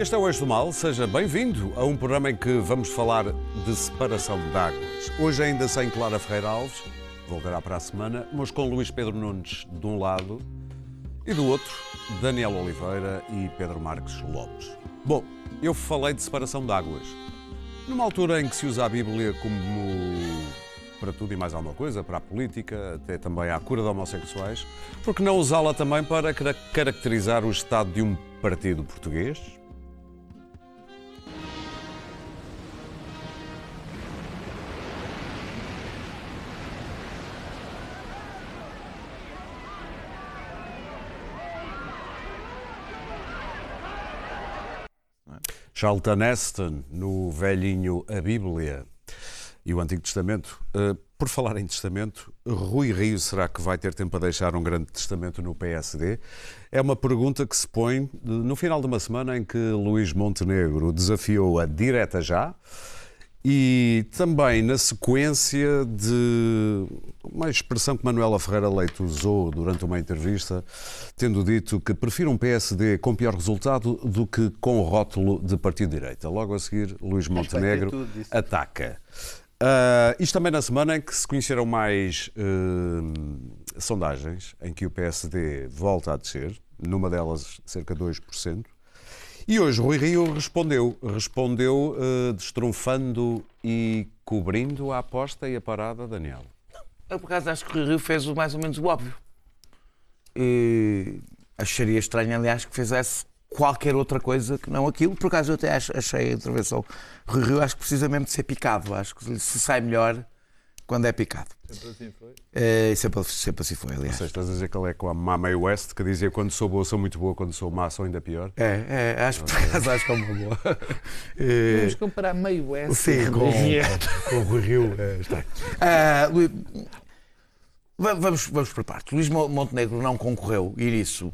Este é o Eixo do Mal, seja bem-vindo a um programa em que vamos falar de separação de águas. Hoje ainda sem Clara Ferreira Alves, voltará para a semana, mas com Luís Pedro Nunes de um lado e do outro, Daniel Oliveira e Pedro Marques Lopes. Bom, eu falei de separação de águas. Numa altura em que se usa a Bíblia como para tudo e mais alguma coisa, para a política, até também à cura de homossexuais, por que não usá-la também para caracterizar o estado de um partido português? Charlton Heston, no velhinho A Bíblia e o Antigo Testamento. Uh, por falar em testamento, Rui Rio será que vai ter tempo a deixar um grande testamento no PSD? É uma pergunta que se põe no final de uma semana em que Luís Montenegro desafiou a direta já e também na sequência de uma expressão que Manuela Ferreira Leite usou durante uma entrevista, tendo dito que prefere um PSD com pior resultado do que com o rótulo de partido direita. Logo a seguir, Luís Montenegro ataca. Uh, isto também na semana em que se conheceram mais uh, sondagens, em que o PSD volta a descer, numa delas cerca de 2%. E hoje Rui Rio respondeu, respondeu uh, destrunfando e cobrindo a aposta e a parada, Daniel. Eu, por acaso, acho que o Rui Rio fez mais ou menos o óbvio. E acharia estranho, aliás, que fizesse qualquer outra coisa que não aquilo. Por acaso, eu até achei a intervenção Rui Rio, acho que precisa mesmo de ser picado. Acho que se sai melhor quando é picado. Sempre assim foi? É, sempre, sempre assim foi, aliás. Não sei, estás a dizer que ele é com a Mama West, que dizia quando sou boa sou muito boa, quando sou má sou ainda pior. É, é acho, acho que é uma boa. É... Vamos comparar meio West Sim, com, com, com o Rui Rio. É, está. Uh, Luís, vamos, vamos por parte. Luís Montenegro não concorreu, e nisso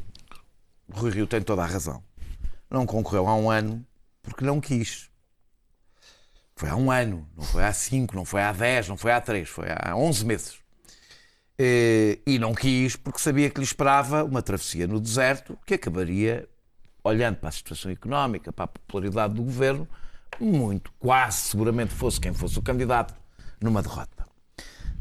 o Rui Rio tem toda a razão. Não concorreu há um ano porque não quis. Foi há um ano, não foi há cinco, não foi há dez, não foi há três, foi há onze meses. Eh, e não quis porque sabia que lhe esperava uma travessia no deserto que acabaria, olhando para a situação económica, para a popularidade do governo, muito, quase seguramente fosse quem fosse o candidato, numa derrota.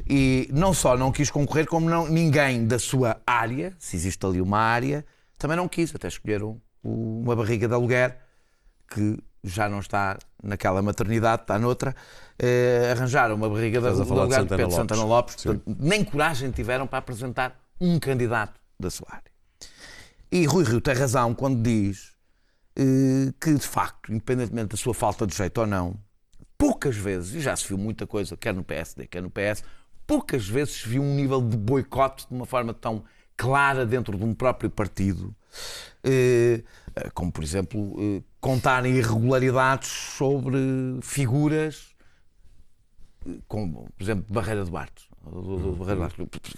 E não só não quis concorrer, como não, ninguém da sua área, se existe ali uma área, também não quis. Até escolheram uma barriga de aluguer que já não está naquela maternidade, está noutra, eh, arranjaram uma barriga de lugar de Pedro Santana Lopes, Portanto, nem coragem tiveram para apresentar um candidato da sua área. E Rui Rio tem razão quando diz eh, que, de facto, independentemente da sua falta de jeito ou não, poucas vezes, e já se viu muita coisa, quer no PSD, quer no PS, poucas vezes se viu um nível de boicote de uma forma tão clara dentro de um próprio partido, eh, como, por exemplo, contarem irregularidades sobre figuras, como, por exemplo, Barreira de Bartos.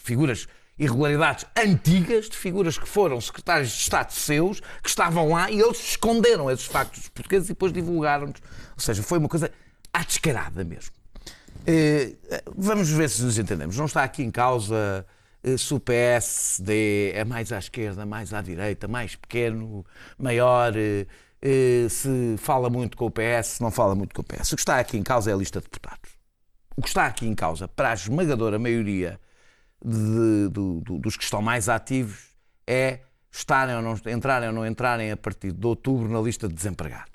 Figuras, irregularidades antigas de figuras que foram secretários de Estado seus, que estavam lá e eles esconderam esses factos dos portugueses e depois divulgaram-nos. Ou seja, foi uma coisa à descarada mesmo. Eh, vamos ver se nos entendemos. Não está aqui em causa eh, se o PSD é mais à esquerda, mais à direita, mais pequeno, maior, eh, se fala muito com o PS, se não fala muito com o PS. O que está aqui em causa é a lista de deputados. O que está aqui em causa, para a esmagadora maioria de, de, de, dos que estão mais ativos, é estarem ou não, entrarem ou não entrarem a partir de outubro na lista de desempregados.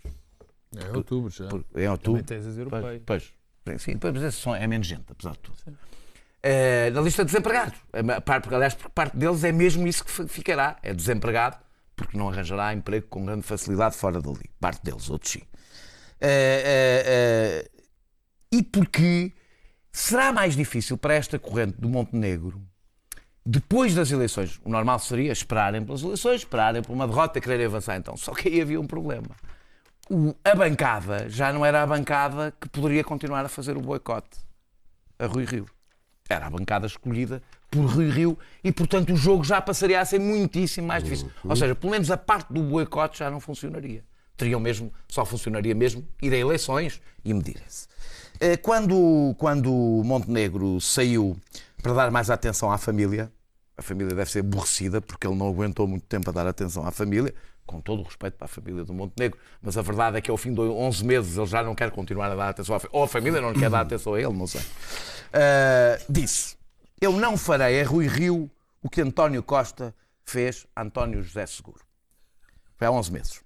É outubro já. É outubro. Também tens as europeias. Pois, pois, sim, mas é menos gente, apesar de tudo. Sim. Uh, na lista de desempregados. Porque, aliás, porque parte deles é mesmo isso que ficará. É desempregado, porque não arranjará emprego com grande facilidade fora dali. Parte deles, outros sim. Uh, uh, e porque será mais difícil para esta corrente do Montenegro, depois das eleições, o normal seria esperarem pelas eleições, esperarem por uma derrota e quererem avançar então. Só que aí havia um problema. O, a bancada já não era a bancada que poderia continuar a fazer o boicote a Rui Rio era a bancada escolhida por Rui Rio e, portanto, o jogo já passaria a ser muitíssimo mais difícil. Ou seja, pelo menos a parte do boicote já não funcionaria. Teriam mesmo, só funcionaria mesmo ir a eleições e medirem-se. Eh, quando, quando Montenegro saiu para dar mais atenção à família, a família deve ser aborrecida porque ele não aguentou muito tempo a dar atenção à família, com todo o respeito para a família do Montenegro, mas a verdade é que ao fim de 11 meses ele já não quer continuar a dar atenção à família, ou a família não quer dar atenção a ele, não sei. Uh, disse: Eu não farei a Rui Rio o que António Costa fez a António José Seguro. Foi há 11 meses.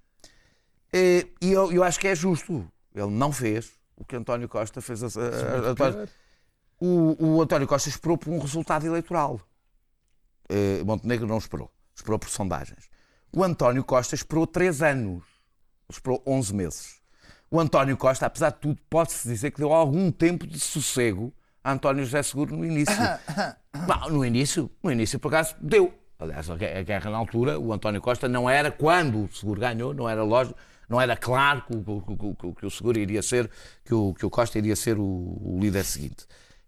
E eu, eu acho que é justo. Ele não fez o que António Costa fez a, a, a, o, o, António Costa esperou por um resultado eleitoral. Uh, Montenegro não esperou. Esperou por sondagens. O António Costa esperou três anos. Esperou 11 meses. O António Costa, apesar de tudo, pode-se dizer que deu algum tempo de sossego António José Seguro no início. Não, no início, no início, por acaso, deu. Aliás, a guerra na altura, o António Costa não era, quando o Seguro ganhou, não era lógico, não era claro que, que, que, que o Seguro iria ser, que o, que o Costa iria ser o, o líder seguinte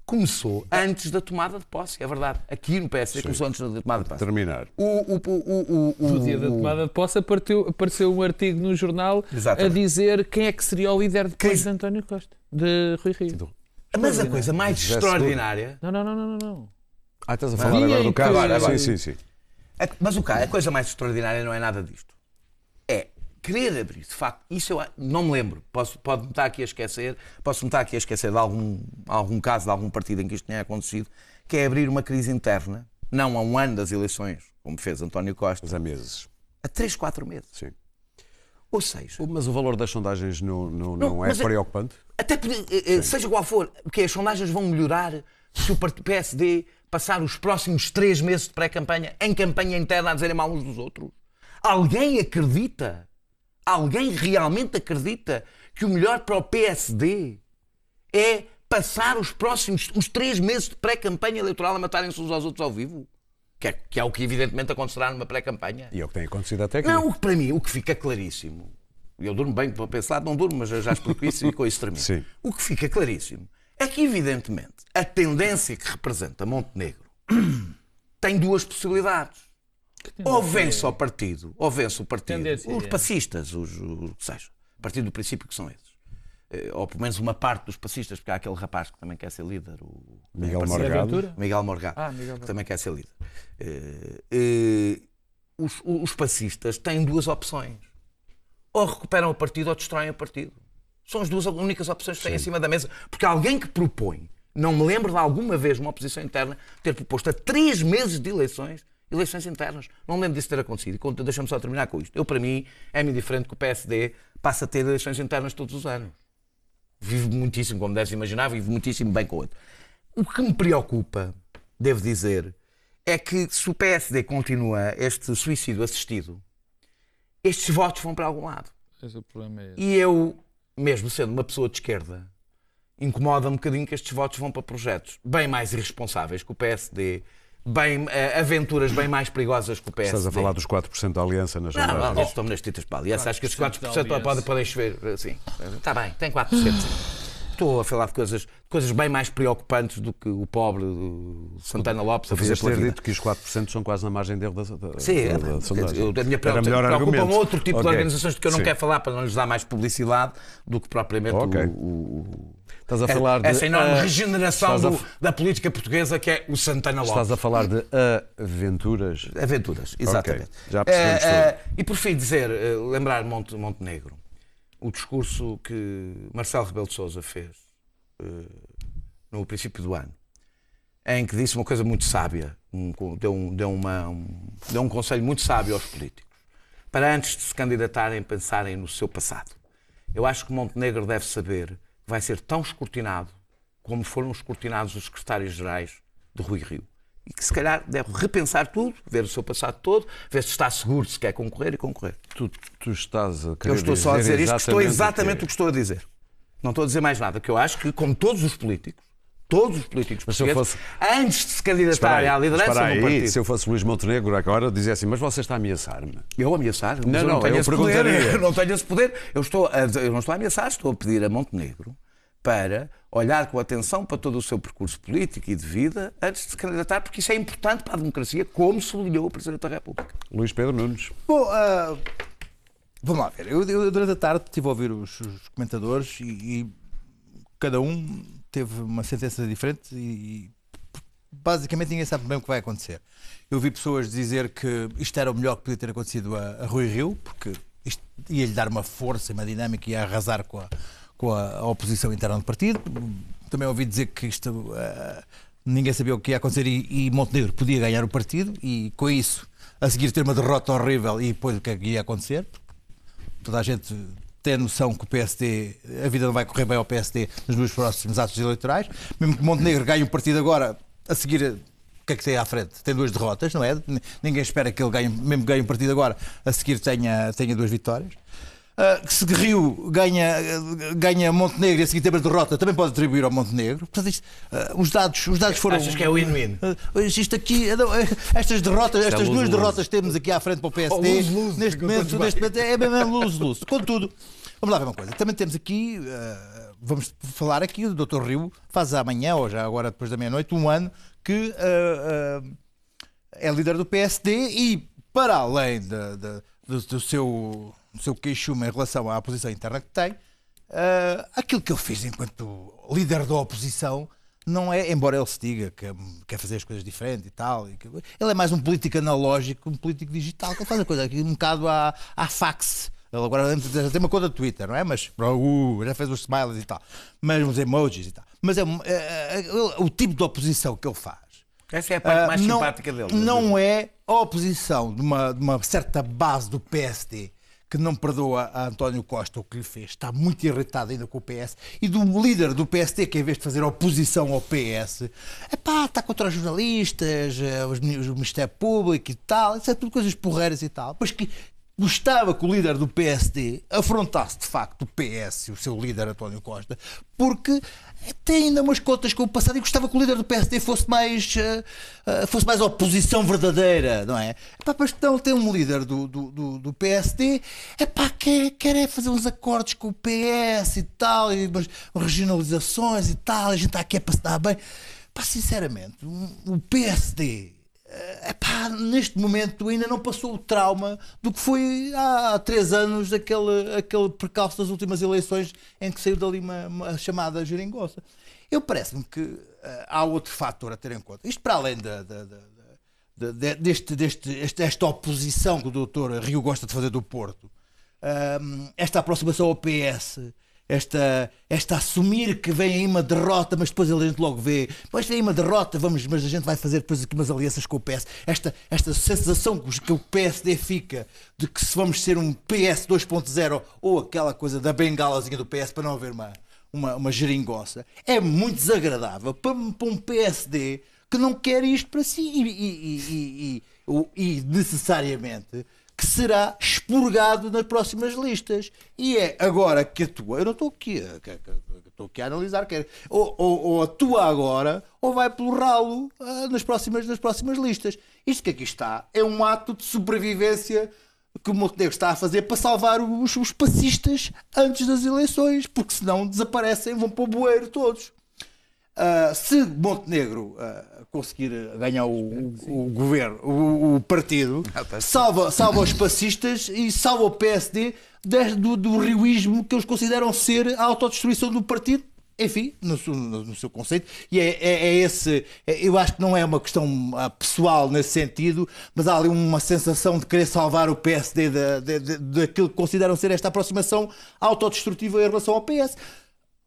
começou antes da tomada de posse, é verdade. Aqui no PSD Sim. começou antes da tomada de posse. Terminar. O, o, o, o, no dia da tomada de posse apareceu, apareceu um artigo no jornal Exatamente. a dizer quem é que seria o líder depois quem... de António Costa, de Rui Rio. Mas a coisa mais extraordinária. Não, não, não, não, não. Ah, estás a falar agora do caso? Agora, agora. Sim, sim, sim. Mas o a coisa mais extraordinária não é nada disto. É querer abrir, de facto, isso eu não me lembro. Posso, pode me estar aqui a esquecer, posso me estar aqui a esquecer de algum, algum caso, de algum partido em que isto tenha acontecido, que é abrir uma crise interna, não a um ano das eleições, como fez António Costa. Mas há meses. A três, quatro meses. Sim. Ou seja. Mas o valor das sondagens não, não, não, não é, é preocupante? Até eh, eh, seja qual for, porque as sondagens vão melhorar se o PSD passar os próximos três meses de pré-campanha em campanha interna a dizerem mal uns dos outros. Alguém acredita Alguém realmente acredita que o melhor para o PSD é passar os próximos os três meses de pré-campanha eleitoral a matarem-se uns aos outros ao vivo? Que é, que é, o que evidentemente acontecerá numa pré-campanha. E é o que tem acontecido até aqui. Não, o que para mim, o que fica claríssimo, eu durmo bem para pensar, não durmo, mas eu já explico isso e com isso termino. Sim. O que fica claríssimo é que, evidentemente, a tendência que representa Montenegro tem duas possibilidades. Ou vence o partido, ou vence o partido, os passistas, os, os que seja, a partir do princípio que são esses. Eh, ou pelo menos uma parte dos passistas, porque há aquele rapaz que também quer ser líder, o Miguel Morgado. Miguel Morgado, ah, Miguel que também quer ser líder. Uh, uh, os, os passistas têm duas opções. Ou recuperam o partido ou destroem o partido. São as duas únicas opções que têm em cima da mesa. Porque alguém que propõe, não me lembro de alguma vez uma oposição interna ter proposto a três meses de eleições eleições internas. Não me lembro disso ter acontecido. Deixa-me só terminar com isto. Eu, para mim, é-me diferente que o PSD passe a ter eleições internas todos os anos. Vivo muitíssimo, como deves imaginar, vivo muitíssimo bem com o outro. O que me preocupa, devo dizer, é que se o PSD continua este suicídio assistido, estes votos vão para algum lado. Esse é o problema é esse. E eu, mesmo sendo uma pessoa de esquerda, incomoda um bocadinho que estes votos vão para projetos bem mais irresponsáveis que o PSD bem, uh, aventuras bem mais perigosas que o PSD. Estás a falar dos 4% da aliança nas jornadas? Não, não, estou nas titas para a aliança. Acho que os 4% podem, podem chover. Sim, está bem, tem 4%. Sim. Estou a falar de coisas, coisas bem mais preocupantes do que o pobre Santana Lopes a fazer ter dito que os 4% são quase na margem dele da, da, Sim, da, da, da, a minha preocupa um outro tipo okay. de organizações de que eu não Sim. quero falar para não lhes dar mais publicidade do que propriamente okay. o, o Estás a falar de. Essa enorme uh, regeneração do, a... da política portuguesa que é o Santana Lopes. Estás a falar de aventuras. Aventuras, exatamente. Okay. Já percebemos uh, uh, E por fim dizer, lembrar Monte, Montenegro, o discurso que Marcelo Rebelo de Souza fez no princípio do ano, em que disse uma coisa muito sábia, um, deu, um, deu, uma, um, deu um conselho muito sábio aos políticos, para antes de se candidatarem pensarem no seu passado. Eu acho que Montenegro deve saber vai ser tão escrutinado como foram escrutinados os secretários-gerais de Rui Rio. E que se calhar deve repensar tudo, ver o seu passado todo, ver se está seguro, se quer concorrer e concorrer. Tu, tu estás a querer Eu estou só a dizer isto, estou exatamente o que... o que estou a dizer. Não estou a dizer mais nada, que eu acho que, como todos os políticos, todos os políticos mas portugueses, fosse... antes de se candidatarem à liderança aí, do partido. Se eu fosse Luís Montenegro agora, dizia assim, mas você está a ameaçar-me. Eu ameaçar? Não, não, eu não tenho eu esse poder. Eu não tenho esse poder. Eu, estou a, eu não estou a ameaçar, estou a pedir a Montenegro para olhar com atenção para todo o seu percurso político e de vida antes de se candidatar, porque isso é importante para a democracia, como sublinhou o Presidente da República. Luís Pedro Nunes. Bom, uh, vamos lá ver. Eu, eu, durante a tarde estive a ouvir os, os comentadores e, e, cada um teve uma sentença diferente e, basicamente ninguém sabe bem o que vai acontecer. Eu vi pessoas dizer que isto era o melhor que podia ter acontecido a, a Rui Rio, porque isto ia-lhe dar uma força, uma dinâmica e ia arrasar com a, com a oposição interna do partido. Também ouvi dizer que isto uh, ninguém sabia o que ia acontecer e, e, Montenegro podia ganhar o partido e com isso a seguir ter uma derrota horrível e depois o que é que ia acontecer. Toda a gente tem a noção que o PSD, a vida não vai correr bem ao PSD nos dois próximos atos eleitorais. Mesmo que Montenegro ganhe o partido agora, a seguir o que é que tem à frente? Tem duas derrotas, não é? Ninguém espera que ele ganhe, mesmo que ganhe o partido agora, a seguir tenha, tenha duas vitórias. Uh, se Rio ganha, ganha Montenegro e a seguir tem uma derrota, também pode atribuir ao Montenegro. Portanto, isto, uh, os, dados, os dados foram. Achas que é win-win? Uh, isto aqui, estas derrotas, estas duas derrotas que temos aqui à frente para o PSD, oh, neste, momento, neste momento é mesmo luz-luz. Contudo, vamos lá ver uma coisa. Também temos aqui, vamos falar aqui, o Dr. Rio faz amanhã, ou já agora depois da meia-noite, um ano que é líder do PSD e, para além de, de, do, do seu seu queixume em relação à posição interna que tem, uh, aquilo que ele fez enquanto líder da oposição não é, embora ele se diga que quer fazer as coisas diferentes e tal, ele é mais um político analógico, um político digital, que faz a coisa aqui um bocado à, à fax. Ele agora já tem uma conta do Twitter, não é? Mas uh, já fez os smiles e tal, mas uns emojis e tal. Mas é, é, é o tipo de oposição que ele faz. Essa é a parte uh, mais não, simpática dele. Não é a oposição de uma, de uma certa base do PSD que não perdoa a António Costa o que lhe fez, está muito irritado ainda com o PS, e do líder do PST, que em vez de fazer oposição ao PS, epá, está contra os jornalistas, eh, os, o Ministério Público e tal, isso é tudo coisas porreiras e tal, mas que gostava que o líder do PSD afrontasse de facto o PS, o seu líder António Costa, porque tem ainda umas contas com o passado e gostava que o líder do PSD fosse mais uh, uh, fosse mais oposição verdadeira, não é? Epá, mas então tem um líder do, do, do, do PSD epá, quer, quer é fazer uns acordos com o PS e tal, e umas regionalizações e tal, a gente está aqui é para se dar bem. Pá, sinceramente, o PSD epá, neste momento ainda não passou o trauma do que foi há, três anos aquele, aquele percalço das últimas eleições em que saiu dali uma, uma chamada geringonça. Eu parece-me que uh, há outro fator a ter em conta. Isto para além da, da, da, da deste, deste, desta oposição que o doutor Rio gosta de fazer do Porto, uh, esta aproximação ao PS, esta, esta assumir que vem aí uma derrota, mas depois a gente logo vê, depois vem aí uma derrota, vamos, mas a gente vai fazer depois aqui umas alianças com o PS. Esta, esta sensação que o PSD fica de que se vamos ser um PS 2.0 ou aquela coisa da bengalazinha do PS para não haver uma, uma, uma geringossa, é muito desagradável para, para um PSD que não quer isto para si e, e, e, e necessariamente que será expurgado nas próximas listas. E é agora que atua. Eu não estou aqui estou aqui a analisar. Quer, ou, ou, atua agora ou vai pelo ralo uh, nas, próximas, nas próximas listas. Isto que aqui está é um ato de sobrevivência que o Montenegro está a fazer para salvar os, os passistas antes das eleições, porque senão desaparecem, vão para o bueiro todos. Uh, se Montenegro uh, conseguir ganhar o, o, o governo, o, o, partido, ah, salva, salva os passistas e salva o PSD do, do rioísmo que eles consideram ser a autodestruição do partido. Enfim, no, no, no seu conceito, e é, é, é esse. É, eu acho que não é uma questão pessoal nesse sentido, mas há ali uma sensação de querer salvar o PSD daquilo que consideram ser esta aproximação autodestrutiva em relação ao PS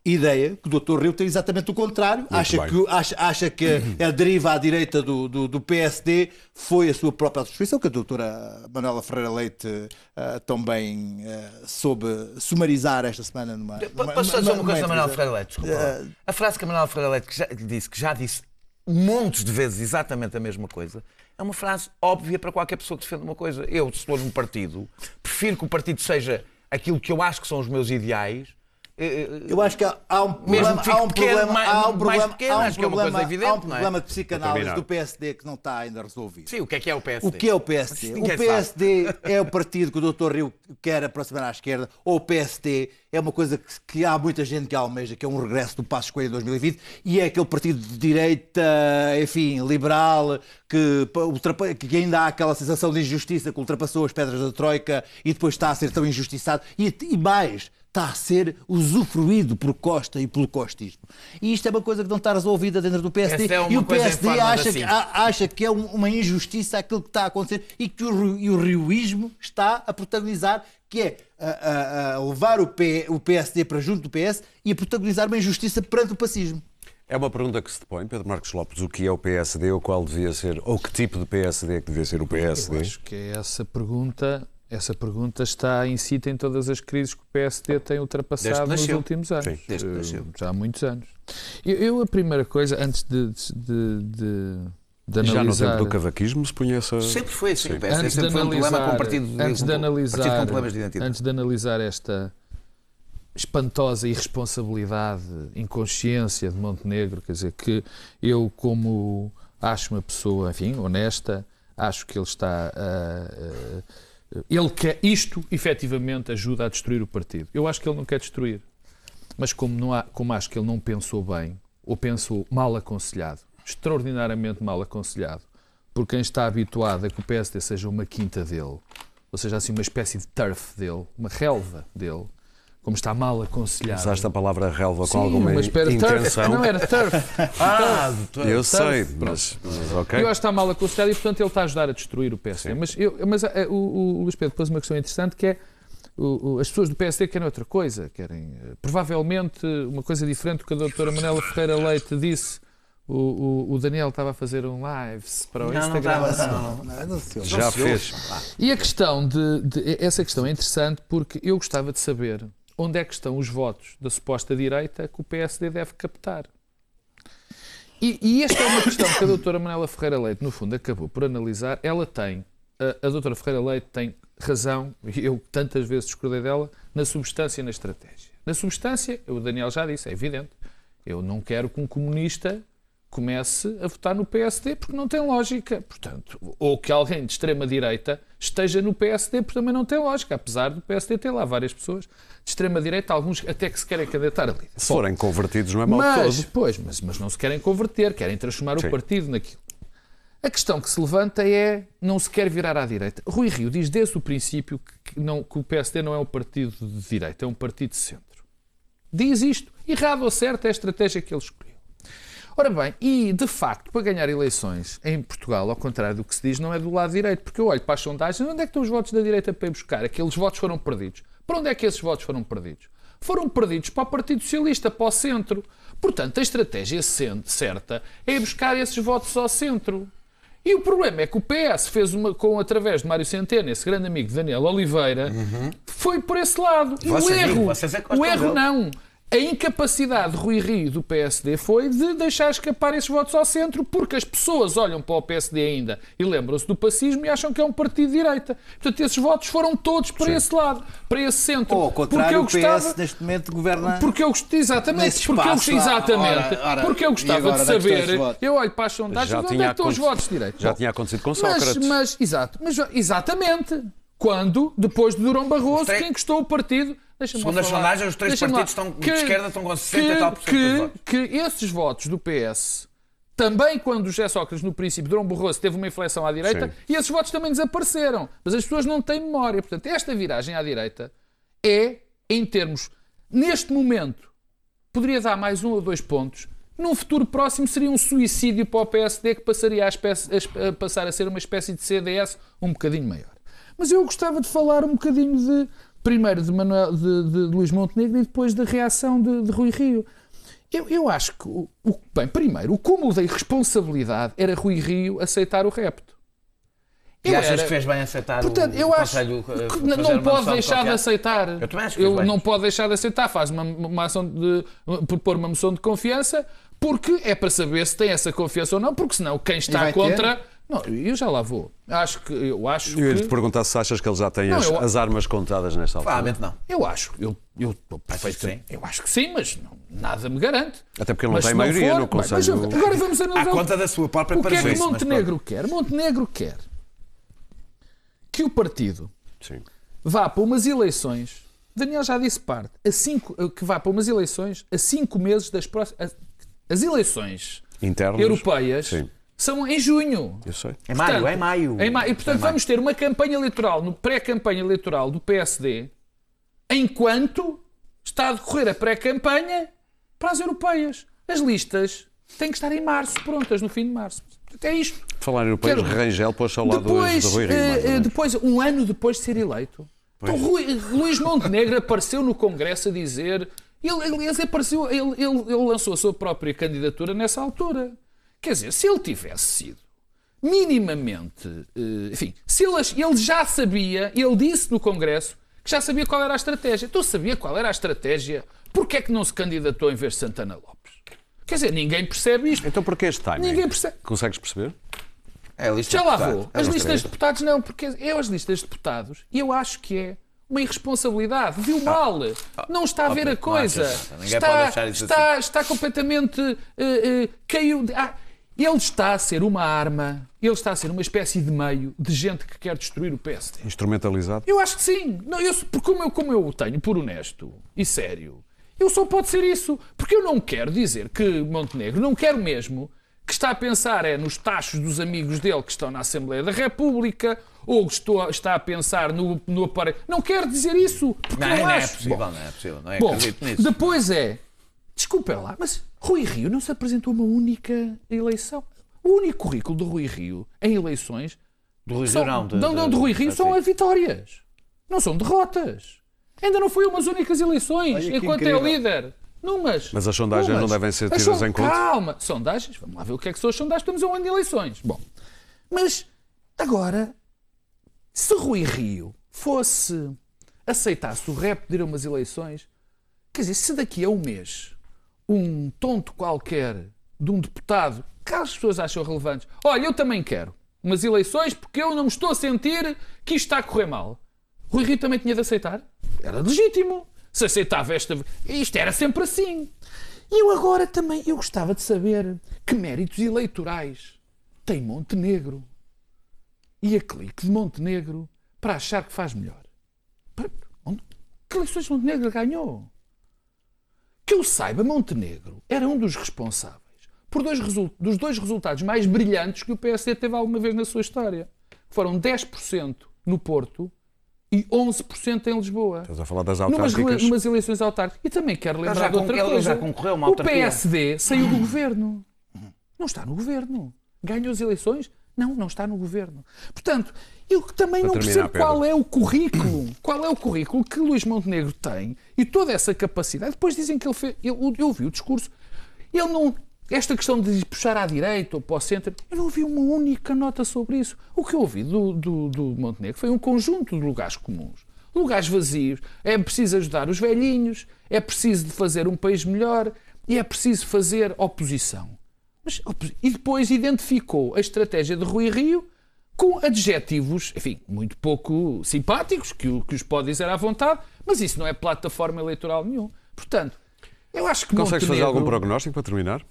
ideia que o Dr. Rio tem exatamente o contrário. acha que, acha, acha que a deriva à direita do, do, do, PSD foi a sua própria destruição, que a doutora Manuela Ferreira Leite uh, também uh, soube sumarizar esta semana numa. numa Posso dizer uma coisa da Manuela Ferreira Leite? Uh, a frase que a Manuela Ferreira Leite já, disse, que já disse montes de vezes exatamente a mesma coisa, é uma frase óbvia para qualquer pessoa que defenda uma coisa. Eu, se for num partido, prefiro que o partido seja aquilo que eu acho que são os meus ideais eu acho que há um problema, há um problema, há um problema, pequeno, há um problema, é evidente, há um problema de psicanálise do PSD que não está ainda resolvido. Sim, o que é que é o PSD? O que é o PSD? O PSD é o partido que o Dr. Rio quer aproximar à esquerda, ou o PSD é uma coisa que, que há muita gente que almeja, que é um regresso do Passo Escolha em 2020, e é aquele partido de direita, enfim, liberal, que, que ainda há aquela sensação de injustiça que ultrapassou as pedras da Troika e depois está a ser tão injustiçado, e, e mais está a ser usufruído por Costa e pelo costismo. E isto é uma coisa que não está resolvida dentro do PSD. É e o PSD acha que, acha que é uma injustiça aquilo que está a acontecer e que o, e o rioísmo está a protagonizar, que é a, a, a levar o, P, o PSD para junto do PS e a protagonizar uma injustiça perante o pacismo. É uma pergunta que se depõe, Pedro Marcos Lopes, o que é o PSD, ou qual devia ser, ou que tipo de PSD é que devia ser o PSD? Eu acho que é essa pergunta essa pergunta está em si em todas as crises que o PSD tem ultrapassado nos últimos anos. Sim, desde uh, já há muitos anos. Eu, eu, a primeira coisa, antes de, de, de, de analisar... Já no tempo do cavaquismo se punha essa... Sempre foi assim. O PSD antes sempre de analisar, foi um com o partido, antes de analisar, partido com problemas de identidade. Antes de analisar esta espantosa irresponsabilidade, inconsciência de Montenegro, quer dizer, que eu, como acho uma pessoa, enfim, honesta, acho que ele está a ele quer isto, efetivamente, ajuda a destruir o partido. Eu acho que ele não quer destruir. Mas como, não há, como acho que ele não pensou bem, ou pensou mal aconselhado, extraordinariamente mal aconselhado, por quem está habituado a que o PSD seja uma quinta dele, ou seja, assim uma espécie de turf dele, uma relva dele, como está mal aconselhado. Usaste a palavra relva com alguma mas espera, intenção. Turf, não era turf. ah, turf, eu turf, sei, mas, mas ok. Eu acho que está mal aconselhado e, portanto, ele está a ajudar a destruir o PSD. Sim. Mas, eu, mas uh, o, o Luís Pedro pôs uma questão interessante que é o, o, as pessoas do PSD querem outra coisa, querem uh, provavelmente uma coisa diferente do que a doutora Manela Ferreira Leite disse. O, o, o, Daniel estava a fazer um live para o não, Instagram. Não, estava, não, não, não, Já fez. E a questão de, de, essa questão é interessante porque eu gostava de saber onde é que estão os votos da suposta direita que o PSD deve captar. E, e esta é uma questão que a doutora Manuela Ferreira Leite, no fundo, acabou por analisar. Ela tem, a, a doutora Ferreira Leite tem razão, e eu tantas vezes discordei dela, na substância e na estratégia. Na substância, o Daniel já disse, é evidente, eu não quero que um comunista comece a votar no PSD porque não tem lógica. Portanto, ou que alguém de extrema-direita esteja no PSD porque também não tem lógica, apesar do PSD ter lá várias pessoas de extrema-direita, alguns até que se querem candidatar ali. Se forem convertidos não é mal mas, todo. Pois, mas, mas não se querem converter, querem transformar Sim. o partido naquilo. A questão que se levanta é não se quer virar à direita. Rui Rio diz desde o princípio que, não, que o PSD não é um partido de direita, é um partido de centro. Diz isto. Errado ou certo é a estratégia que ele escolheu. Ora bem, e de facto, para ganhar eleições em Portugal, ao contrário do que se diz, não é do lado direito, porque eu olho para as sondagens, onde é que estão os votos da direita para ir buscar? Aqueles votos foram perdidos. Para onde é que esses votos foram perdidos? Foram perdidos para o Partido Socialista, para o centro. Portanto, a estratégia certa é ir buscar esses votos ao centro. E o problema é que o PS fez uma, com, através de Mário Centeno, esse grande amigo de Daniel Oliveira, uhum. foi por esse lado. E o erro, é o erro não a incapacidade de Rui Rio do PSD foi de deixar escapar esses votos ao centro, porque as pessoas olham para o PSD ainda e lembram-se do pacismo e acham que é um partido de direita. Portanto, esses votos foram todos para Sim. esse lado, para esse centro. Ou ao contrário, eu gostava, o PS neste momento governa. Porque eu exatamente, porque eu, exatamente, ora, ora, porque eu gostava de saber. Eu olho para as sondagens onde é que estão os votos de direita. Já tinha acontecido com Sócrates. Mas, mas, exato, mas exatamente. Quando, depois de Durão Barroso, quem encostou o partido Segundo as sondagens, os três partidos estão, que, de esquerda estão com 60 que, e tal por cento que, votos. Que esses votos do PS, também quando o José Sócrates, no princípio, Durão Barroso teve uma inflexão à direita, Sim. e esses votos também desapareceram. Mas as pessoas não têm memória. Portanto, esta viragem à direita é, em termos, neste momento, poderia dar mais um ou dois pontos. Num futuro próximo seria um suicídio para o PSD que passaria a, espécie, a passar a ser uma espécie de CDS um bocadinho maior. Mas eu gostava de falar um bocadinho de primeiro de, Manuel, de, de Luís Montenegro e depois da reação de, de Rui Rio. Eu, eu acho que, o, o, bem, primeiro, o cúmulo da irresponsabilidade era Rui Rio aceitar o repto. E achas era... que fez bem aceitar Portanto, o, eu acho Conselho que não pode deixar de aceitar. Eu também acho que eu não pode deixar de aceitar. Faz uma, uma ação de propor uma moção de confiança porque é para saber se tem essa confiança ou não, porque senão quem está contra ter? Não, eu já lá vou. Acho que, eu acho eu ia te perguntar se achas que ele já tem não, as, eu... as, armas contadas nesta altura. Claramente não. Eu acho. Eu, eu, perfeito, eu acho que sim, mas não, nada me garante. Até porque ele não mas tem maioria for, no Conselho. Bem, agora vamos analisar. À conta da sua própria O que é que Montenegro quer? Montenegro quer que o partido sim. vá para umas eleições. Daniel já disse parte. A cinco, que vá para umas eleições a cinco meses das próximas. As eleições Internos, europeias. Sim são em junho. Eu sei. É maio, portanto, é maio. Em maio. E portanto é vamos ter uma campanha eleitoral, no pré-campanha eleitoral do PSD, enquanto está a decorrer a pré-campanha para as europeias. As listas têm que estar em março, prontas, no fim de março. É isto. Falar em europeias, Quero- Rangel pôs ao lado Depois, de Rui Rio. eh, eh, depois, um ano depois de ser eleito, então, Rui- Luís Montenegro apareceu no Congresso a dizer. Ele, aliás, apareceu, ele, ele, ele lançou a sua própria candidatura nessa altura. Quer dizer, se ele tivesse sido minimamente. eh, enfim, se ele, ele já sabia, ele disse no Congresso que já sabia qual era a estratégia. Então sabia qual era a estratégia. Porquê é que não se candidatou em vez de Santana Lopes? Quer dizer, ninguém percebe isto. Então porquê este timing? Ninguém percebe. Consegues perceber? É a lista Já lá vou. É As lista listas de de deputados não, porque eu as listas de deputados, e eu acho que é uma irresponsabilidade. Viu mal. Não está a ver a coisa. Está, achar isso está, está completamente. eh, eh, caiu. de- ah, ele está a ser uma arma, ele está a ser uma espécie de meio de gente que quer destruir o PSD. Instrumentalizado? Eu acho que sim. Não, eu, porque como eu, como eu o tenho por honesto e sério, eu só pode ser isso. Porque eu não quero dizer que Montenegro, não quero mesmo que está a pensar é nos tachos dos amigos dele que estão na Assembleia da República ou que estou, está a pensar no, no aparelho. Não quero dizer isso. Porque Não, não, não é acho. possível, Bom, não é possível. Não é, Bom, acredito nisso. depois é. Desculpem lá, mas Rui Rio não se apresentou uma única eleição. O único currículo de Rui Rio em eleições Do Rui são, Rio não. de- não, não, de Rui Rio Ah, são as vitórias. Não são derrotas. Ainda não foi umas únicas eleições, Olha enquanto é incrível. líder. Numas. Mas as sondagens Numas. não devem ser As tidas em conta? Calma. Sondagens, vamos lá ver o que é que são as sondagens. Estamos a um ano de eleições. Bom, mas agora, se Rui Rio fosse aceitasse o rap de ir a umas eleições, quer dizer, se daqui a um mês um tonto qualquer de um deputado que as pessoas acham relevantes, olha, eu também quero umas eleições porque eu não me estou a sentir que isto está a correr mal. Rui Rio também tinha de aceitar. Era legítimo. Se aceitava esta. Isto era sempre assim. E eu agora também eu gostava de saber que méritos eleitorais tem Montenegro e a clique de Montenegro para achar que faz melhor. Que eleições Montenegro ganhou? Que eu saiba, Montenegro era um dos responsáveis por dois dos dois resultados mais brilhantes que o PSD teve alguma vez na sua história. Foram 10% no Porto e 11% em Lisboa. Estás a falar das Numas, autárquicas? numas eleições autárquicas. E também quero lembrar já de outra coisa. já concorreu uma o autarquia. PSD saiu do governo. Não está no governo. Ganhou as eleições? Não, não está no governo. Portanto, eu também Para não percebo qual é o currículo, qual é o currículo que Luís Montenegro tem e toda essa capacidade. Depois dizem que ele fez. Eu, eu ouvi o discurso. Ele não. Esta questão de puxar à direita ou para o centro, eu não ouvi uma única nota sobre isso. O que eu ouvi do, do, do Montenegro foi um conjunto de lugares comuns. Lugares vazios. É preciso ajudar os velhinhos, é preciso fazer um país melhor e é preciso fazer oposição. Mas, e depois identificou a estratégia de Rui Rio com adjetivos, enfim, muito pouco simpáticos, que, que os pode dizer à vontade, mas isso não é plataforma eleitoral nenhum. Portanto, eu acho que Consegues fazer Montenegro- algum prognóstico para terminar?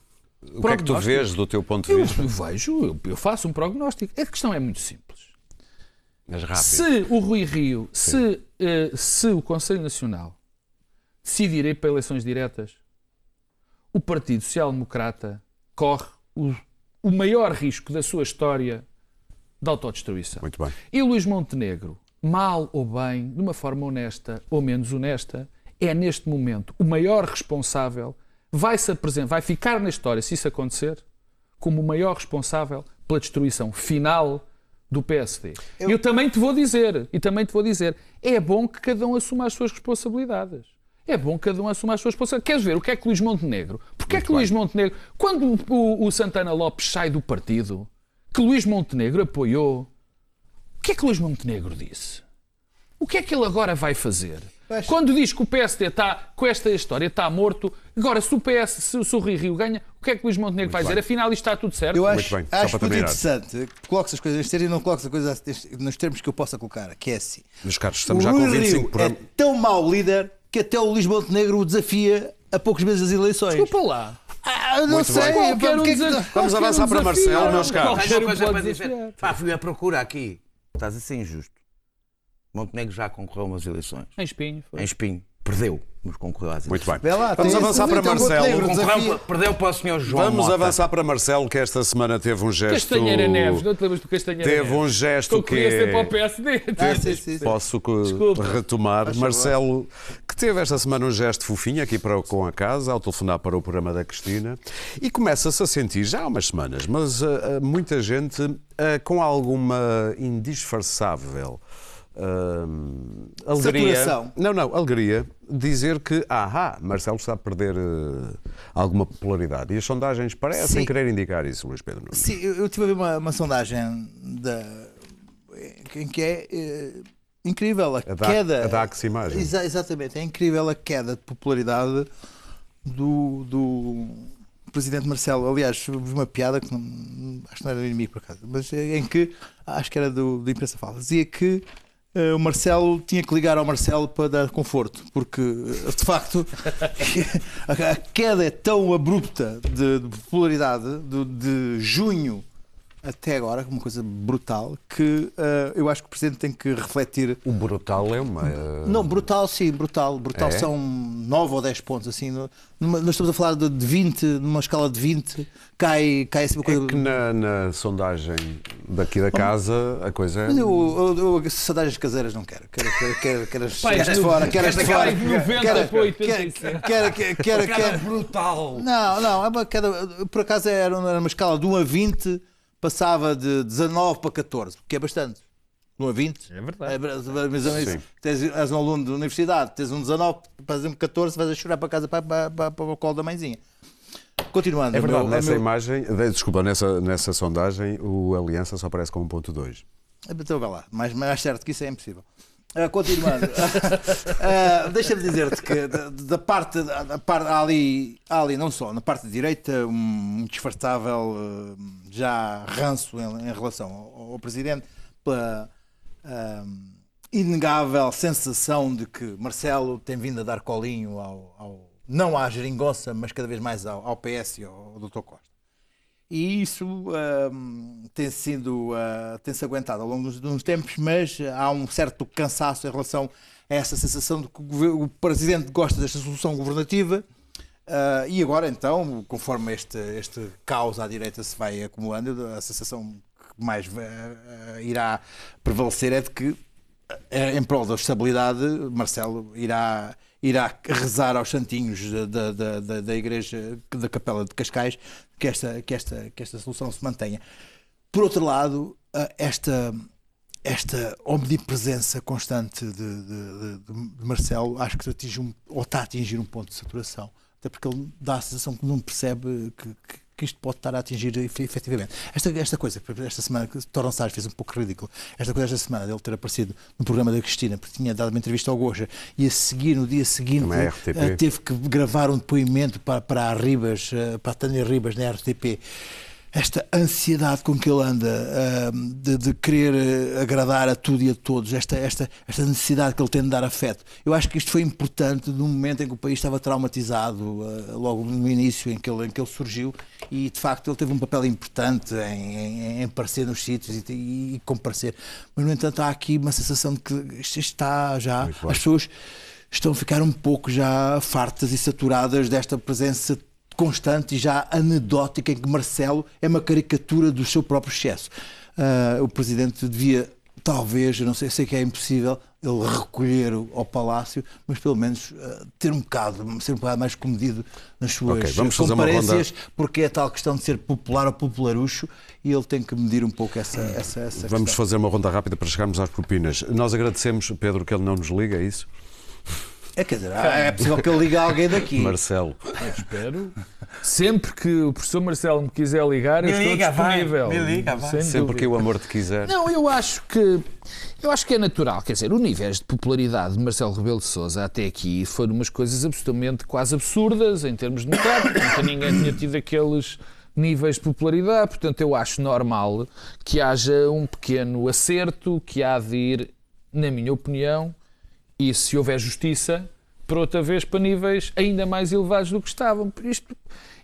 O que é que tu vês do teu ponto de Eu, vista? eu vejo, eu, faço um prognóstico. A questão é muito simples. Mas rápido. Se o Rui Rio, se, eh, se o Conselho Nacional decidir ir para eleições diretas, o Partido Social Democrata corre o, o maior risco da sua história de autodestruição. Muito bem. E Luís Montenegro, mal ou bem, de uma forma honesta ou menos honesta, é neste momento o maior responsável, vai se apresentar, vai ficar na história, se isso acontecer, como o maior responsável pela destruição final do PSD. Eu... também te vou dizer, e também te vou dizer, é bom que cada um assuma as suas responsabilidades. É bom que cada um assuma as suas responsabilidades. Queres ver o que é que Luís Montenegro? Porquê é Muito que Luís bem. Montenegro, quando o, o Santana Lopes sai do partido, que Luís Montenegro apoiou, o que é que Luís Montenegro disse? O que é que ele agora vai fazer? Pois. Quando diz que o PSD está, com esta história, está morto, agora se o PS, se, se o Rui Rio ganha, o que é que Luís Montenegro vai bem. dizer? Afinal, isto está tudo certo? Eu Muito acho, bem, só acho para muito interessante que coloques as coisas neste termo e não coloques as coisas nos termos que eu possa colocar, que é assim. Meus caros, estamos o já com Rui 25 Rio programas. é tão mau líder que até o Luís Montenegro o desafia a poucos meses das eleições. Desculpa lá. Ah, não Muito sei. bem. Qualquer um porque é que desa- não- Vamos qualquer avançar um para Marcelo, meus caros. qualquer coisa para dizer. Pá, fui à procura aqui. Estás a ser injusto. Montenegro já concorreu a umas eleições. Em espinho. foi. Em Espinho. Perdeu. Mas concorreu às Muito bem. Vê lá, Vamos avançar para Marcelo. Concorreu, perdeu para o senhor João Vamos Mota. avançar para Marcelo, que esta semana teve um gesto. Castanheira Neves, não te lembras do Castanheira Teve Neves? um gesto Eu que queria ser para o. PSD. Ah, sim, sim, sim. Posso Desculpa. retomar. Marcelo, que teve esta semana um gesto fofinho aqui para, com a casa, ao telefonar para o programa da Cristina, e começa-se a sentir, já há umas semanas, mas ah, muita gente ah, com alguma indisfarçável ah, alegria. Saturação. Não, não, alegria. Dizer que, ah, Marcelo está a perder ah, alguma popularidade. E as sondagens parecem Sim. querer indicar isso, Luís Pedro Nunes. Sim, eu, eu tive a ver uma, uma sondagem da, em que é eh, incrível a, A da- queda. a da Aximagem. Exa- exatamente, é incrível a queda de popularidade do, do presidente Marcelo. Aliás, uma piada que não, acho que não era inimigo por acaso, mas eh, em que acho que era do, do imprensa fala, dizia que o Marcelo tinha que ligar ao Marcelo para dar conforto, porque eh, de facto a, queda é tão abrupta de, de popularidade do- de junho até agora, uma coisa brutal, que eh, eu acho que o Presidente tem que refletir. O brutal é uma. ah, Não, brutal sim, brutal. Brutal É? são 9 ou 10 pontos. Assim, numa- nós estamos a falar de, de 20, numa escala de 20, cai, cai assim uma coisa. É que na, na sondagem daqui da casa a coisa é. Mas eu, eu, eu sondagens caseiras não quero. Quero, quero, quero, quero as Pai, quero as de fora, quero as de fora. de 90 Quero- para 87. quero- quero- quero- quero- quero- brutal. Não, não, é uma queda. Por acaso era uma, era uma escala de 1 a 20, passava de 19 para 14, que é bastante. 1 a 20. É verdade. É, isso. Tens, és um aluno de universidade, tens um 19, fazes-me 14, vais a chorar para casa para, para, para, para o colo da mãezinha. Continuando. É verdade, meu- nessa meu- imagem, de- desculpa, nessa, nessa sondagem, o Aliança só aparece com 1.2. Então vai lá, mais, mais certo que isso é impossível. Ah, continuando, Ah, deixa-me dizer-te que da, da parte, da, parte há ali, ali, não só na parte direita, um disfarçável ah, já ranço em, em relação ao, ao Presidente, pela ah, inegável sensação de que Marcelo tem vindo a dar colinho ao, ao- não à geringonça, mas cada vez mais ao, ao PS e ao, ao Dr. Costa. E isso hum, tem sido, ah, tem-se aguentado ao longo dos, dos tempos, mas há um certo cansaço em relação a essa sensação de que o, o Presidente gosta desta solução governativa ah, e agora então, conforme este, este caos à direita se vai acumulando, a sensação que mais ah, irá prevalecer é de que em prol da estabilidade, Marcelo irá, irá rezar aos santinhos da, da, da, da igreja da Capela de Cascais que esta, que, esta, que esta solução se mantenha. Por outro lado, eh, esta, esta omnipresença constante de, de- de- de Marcelo acho que atinge um, ou está a atingir um ponto de saturação. Até porque ele dá a sensação que não percebe que, que- que isto pode estar a atingir efe- efetivamente. Esta, esta coisa, esta semana, que torna-se às vezes um pouco ridículo, esta coisa esta semana dele ter aparecido no programa da Cristina, porque tinha dado uma entrevista ao Goja, e a seguir, no dia seguinte, é eh, teve que gravar um depoimento para, para a Ribas, eh, para a Tânia Ribas na RTP. Esta ansiedade com que ele anda de, de querer eh, agradar a tudo e a todos, esta, esta, esta necessidade que ele tem de dar afeto. Eu acho que isto foi importante num momento em que o país estava traumatizado, ah, logo no início em que, ele, em que ele surgiu, e de facto ele teve um papel importante em, em, em aparecer nos sítios e, e, e comparecer. Mas, no entanto, há aqui uma sensação de que isto está já. As pessoas estão a ficar um pouco já fartas e saturadas desta presença constante e já anedótica em que Marcelo é uma caricatura do seu próprio excesso. Ah, o presidente devia, talvez, eu não sei, sei que é impossível, ele recolher ao palácio, mas pelo menos ah, ter um bocado, ser um bocado mais comedido nas suas Ok, vamos conferências, porque é tal questão de ser popular ou popularucho e ele tem que medir um pouco essa, essa, essa Vamos questão. fazer uma ronda rápida para chegarmos às propinas. Nós agradecemos, Pedro, que ele não nos liga, é isso? É, quer dizer, é possível que ele ligue a alguém daqui. Marcelo. Espero. Sempre que o professor Marcelo me quiser ligar, eu Me estou liga, vai. disponível. Me liga, vai. Sem Sempre dúvida. que o amor te quiser. Não, eu acho que eu acho que é natural, quer dizer, o níveis de popularidade de Marcelo Rebelo de Sousa até aqui foram umas coisas absolutamente quase absurdas em termos democráticos, nunca ninguém tinha tido aqueles níveis de popularidade, portanto eu acho normal que haja um pequeno acerto que há de ir, na minha opinião, e se houver justiça, por outra vez para níveis ainda mais elevados do que estavam. Por Isto,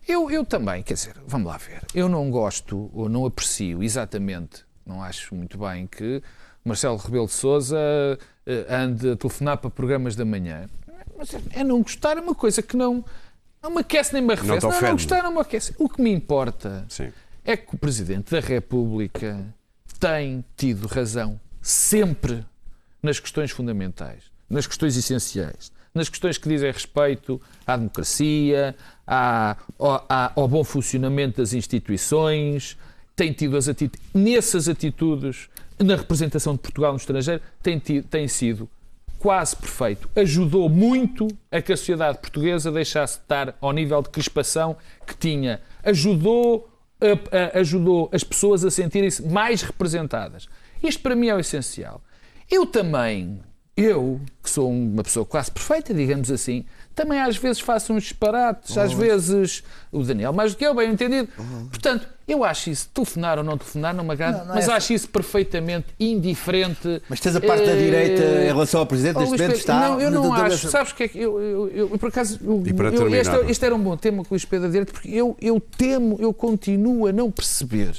eu, eu também, quer dizer, vamos lá ver, eu não gosto ou não aprecio exatamente, não acho muito bem que Marcelo Rebelo de Sousa ande a telefonar para programas da manhã. mas é não gostar é uma coisa que não. Não me aquece nem me arrefece. Não Não, não, gostar não me aquece. O que me importa Sim. é que o Presidente da República tem tido razão sempre nas questões fundamentais, nas questões essenciais, nas questões que dizem respeito à democracia, à- ao, ao bom funcionamento das instituições, tem tido as atitudes, nessas atitudes, na representação de Portugal no estrangeiro, tem, tido- tem sido quase perfeito. Ajudou muito a que a sociedade portuguesa deixasse de estar ao nível de crispação que tinha. Ajudou, a- a- ajudou as pessoas a sentirem-se mais representadas. Isto para mim é o essencial. Eu também, eu, que sou uma pessoa quase perfeita, digamos assim, também às vezes faço uns disparates, às vezes o Daniel mais do que eu, bem entendido. Portanto, eu acho isso, telefonar ou não telefonar, não me agrada, Não, não é mas essa- acho isso perfeitamente indiferente. Mas tens a parte da Eh, direita em relação ao Presidente Oh, neste momento está. Não, eu não acho. Sabes o que é que eu, eu, eu- eu, por acaso. eu- E para terminar. este, este era um bom tema com o Luís Pedro da direita, porque eu, eu temo, eu continuo a não perceber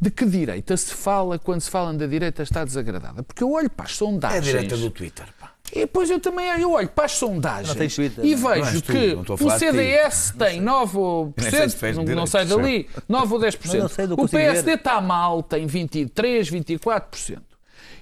de que direita se fala quando se fala da direita está desagradada. Porque eu olho para as É a sondagens. direita do Twitter. pá. E depois eu também eu olho para as sondagens Não Twitter, e não. Não vejo tu, que não o. CDS tem 9 ou Nem sei se fez não, não direito, sai dali, 9 ou 10%. Não, não sei, não o PSD ver. está mal, tem 23, 24%.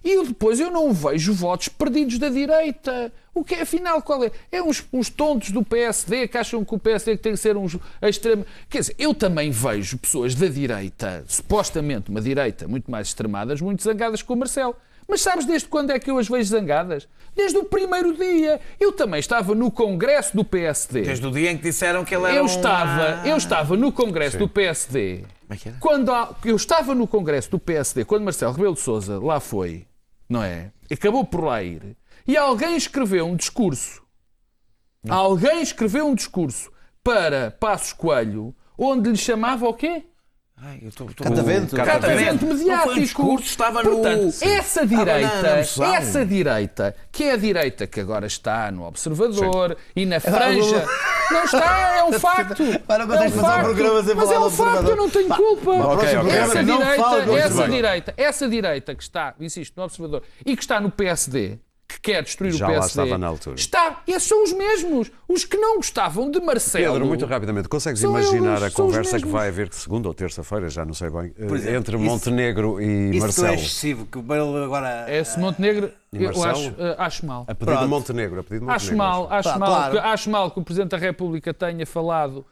E depois eu não vejo votos perdidos da direita. O que é, afinal, qual é? É uns, uns tontos do PSD que acham que o PSD tem que ser uns a extrema. Quer dizer, eu também vejo pessoas da direita, supostamente uma direita muito mais extremadas, muito zangadas com o Marcelo. Mas sabes desde quando é que eu as vejo zangadas? Desde o primeiro dia. Eu também estava no congresso do PSD. Desde o dia em que disseram que ele era Eu um- estava, eu estava no congresso do PSD. Como é que era? Quando há- eu estava no congresso do PSD, quando Marcelo Rebelo de Sousa lá foi, não é? Acabou por lá ir. E alguém escreveu um discurso. Alguém escreveu um discurso para Passos Coelho, onde lhe chamava o quê? Ai, eu Catavento. Catavento. Catavento Não mediático. foi um discurso, estava Portanto, no... essa Estava na- direita, na essa direita, que é a direita que agora está no Observador e na franja. Não está, é um facto. Para, é um facto. programa sem Mas é um facto, Observador. eu não tenho culpa. ok, ok. Essa Não direita, essa direita, essa direita que está, insisto, no Observador e que está no PSD, quer destruir Já o lá PSD. estava na altura. Está, esses são os mesmos. Os que não gostavam de Marcelo. Pedro, muito rapidamente, consegues imaginar eles, a conversa que vai haver segunda ou terça-feira, já não sei bem, eh, exemplo, entre isso- Montenegro e Isso Marcelo? é excessivo, que o Barelo agora. Esse Montenegro, E eu acho, eh, acho mal. A pedido de. Montenegro, a pedido de Montenegro. Acho mal, acho, Pá, mal claro. que, acho mal que o Presidente da República tenha falado.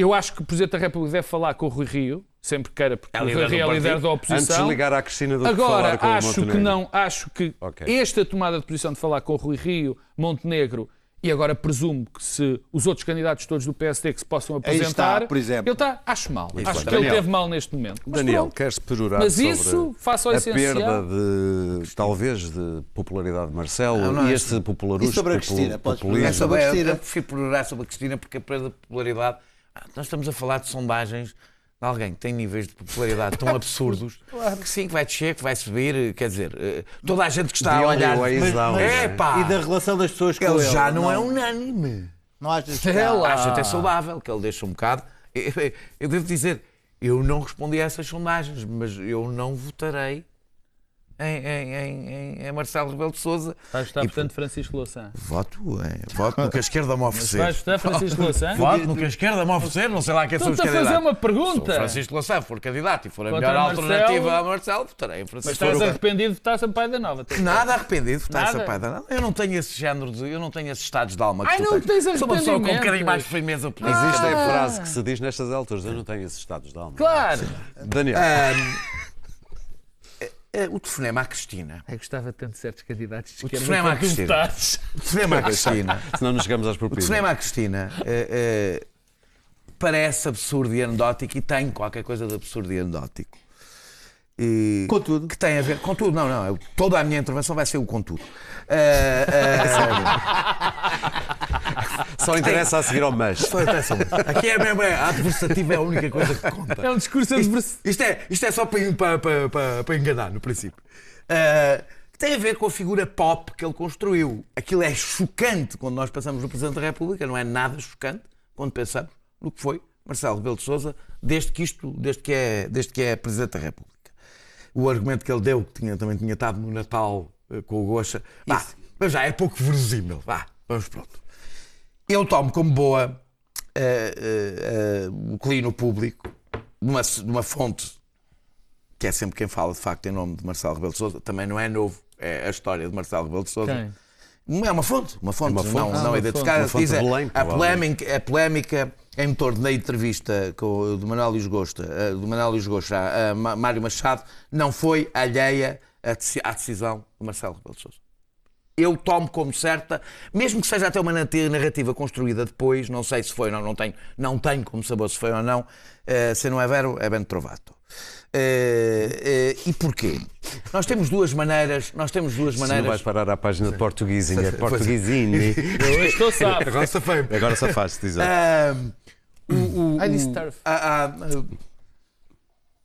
Eu acho que o Presidente da República deve falar com o Rui Rio, sempre que queira, porque É o Rui líder do Rio é líder da Antes de oposição. ligar à Cristina do que Agora, falar com o acho que Montenegro. não, acho que Ok. esta tomada de posição de falar com o Rui Rio, Montenegro, e agora presumo que se os outros candidatos todos do PSD que se possam apresentar, está, por exemplo. ele está, acho mal. acho que Daniel. ele teve mal neste momento. Mas Daniel, pronto. queres perorar Mas sobre isso, face ao a perda de, talvez, de popularidade de Marcelo Não, não e é este popularusmo, E sobre a Cristina? Podes É populismo. sobre, a eu, Cristina. eu prefiro perorar sobre a Cristina porque a perda de popularidade. Ah, Nós estamos a falar de sondagens de alguém que tem níveis de popularidade tão absurdos que sim, que vai descer, que vai subir. Quer dizer, eh, toda a gente que está The a olhar. Mas- down, é não é? pá! E da relação das pessoas com Ele ele. já não, é unânime. Não achas que É. Acho até saudável que ele deixa um bocado. Eu devo dizer, eu não respondi a essas sondagens, mas eu não votarei em, em, em, em- Marcelo Rebelo de Souza. Vais votar, E, portanto, Francisco Louçã. Voto, é, voto no que a esquerda me oferecer. Vais votar Francisco Louçã? Voto no que a esquerda me oferecer, não sei lá quem são os Estou-te a fazer candidatos. uma Se pergunta. Francisco Louçã for candidato e for a Contra melhor Marcelo. alternativa a Marcelo, votarei em Mas Francisco estás Louçã. arrependido de votar Sampaio da Nova. Nada arrependido de votar pai da nada. Eu não tenho esse género de. Eu não tenho esses estados de alma que Ai, tu não tens. tens Sou uma pessoa com um bocadinho mais de firmeza política. Existe Ah. a frase que se diz nestas alturas, eu não tenho esses estados de alma. Claro. Daniel, Eh, O telefonema à Cristina. Eu gostava tanto de certos candidatos de O esquerda telefonema à Cristina. O telefonema à Cristina. senão nos chegamos às O propinas. telefonema à Cristina eh, eh, parece absurdo e anedótico e tem qualquer coisa de absurdo e anedótico. E- Contudo. Que tem a ver com tudo. Não, não. eu- Toda a minha intervenção vai ser o contudo. Eh, Só interessa a seguir ao mas. só interessa muito. Aqui é mesmo, é, a adversativa é a única coisa que conta. É um discurso adversário. Isto é, isto é só para, para, para, para, enganar, no princípio. Uh, que tem a ver com a figura pop que ele construiu. Aquilo é chocante quando nós pensamos no Presidente da República, não é nada chocante quando pensamos no que foi Marcelo Rebelo de Sousa desde que, isto, desde que, é, desde que é Presidente da República. O argumento que ele deu, que tinha, também tinha estado no Natal eh, com o Gocha, vá, mas já é pouco verosímil. Vá, Vamos pronto. Eu tomo como boa uh, uh, uh, o clino público de uma, de uma fonte que é sempre quem fala de facto em nome de Marcelo Rebelo de Sousa, também não é novo, é a história de Marcelo Rebelo de Sousa. Quem? É uma fonte, uma fonte, Uma fonte. não, Ah, não uma identificada. Diz fonte a, de Belém, a, polémica, a polémica em torno da entrevista com, o- do Manuel Luís Gosta, eh, do Manuel Luís Gosta a, a Mário Machado, não foi alheia à decisão de Marcelo Rebelo de Sousa. Eu tomo como certa, mesmo que seja até uma narrativa construída depois, não sei se foi ou não, não tenho, não tenho como saber se foi ou não, eh, se não é vero, é bem trovato. Eh, eh, e porquê? Nós temos duas maneiras, nós temos duas Se não maneiras. vais parar à página de portuguesinha, Pois é. Eu estou sabe. Agora safei-me. Agora safaste, exato. Ahm, o, o- I disse o- turf. a- a-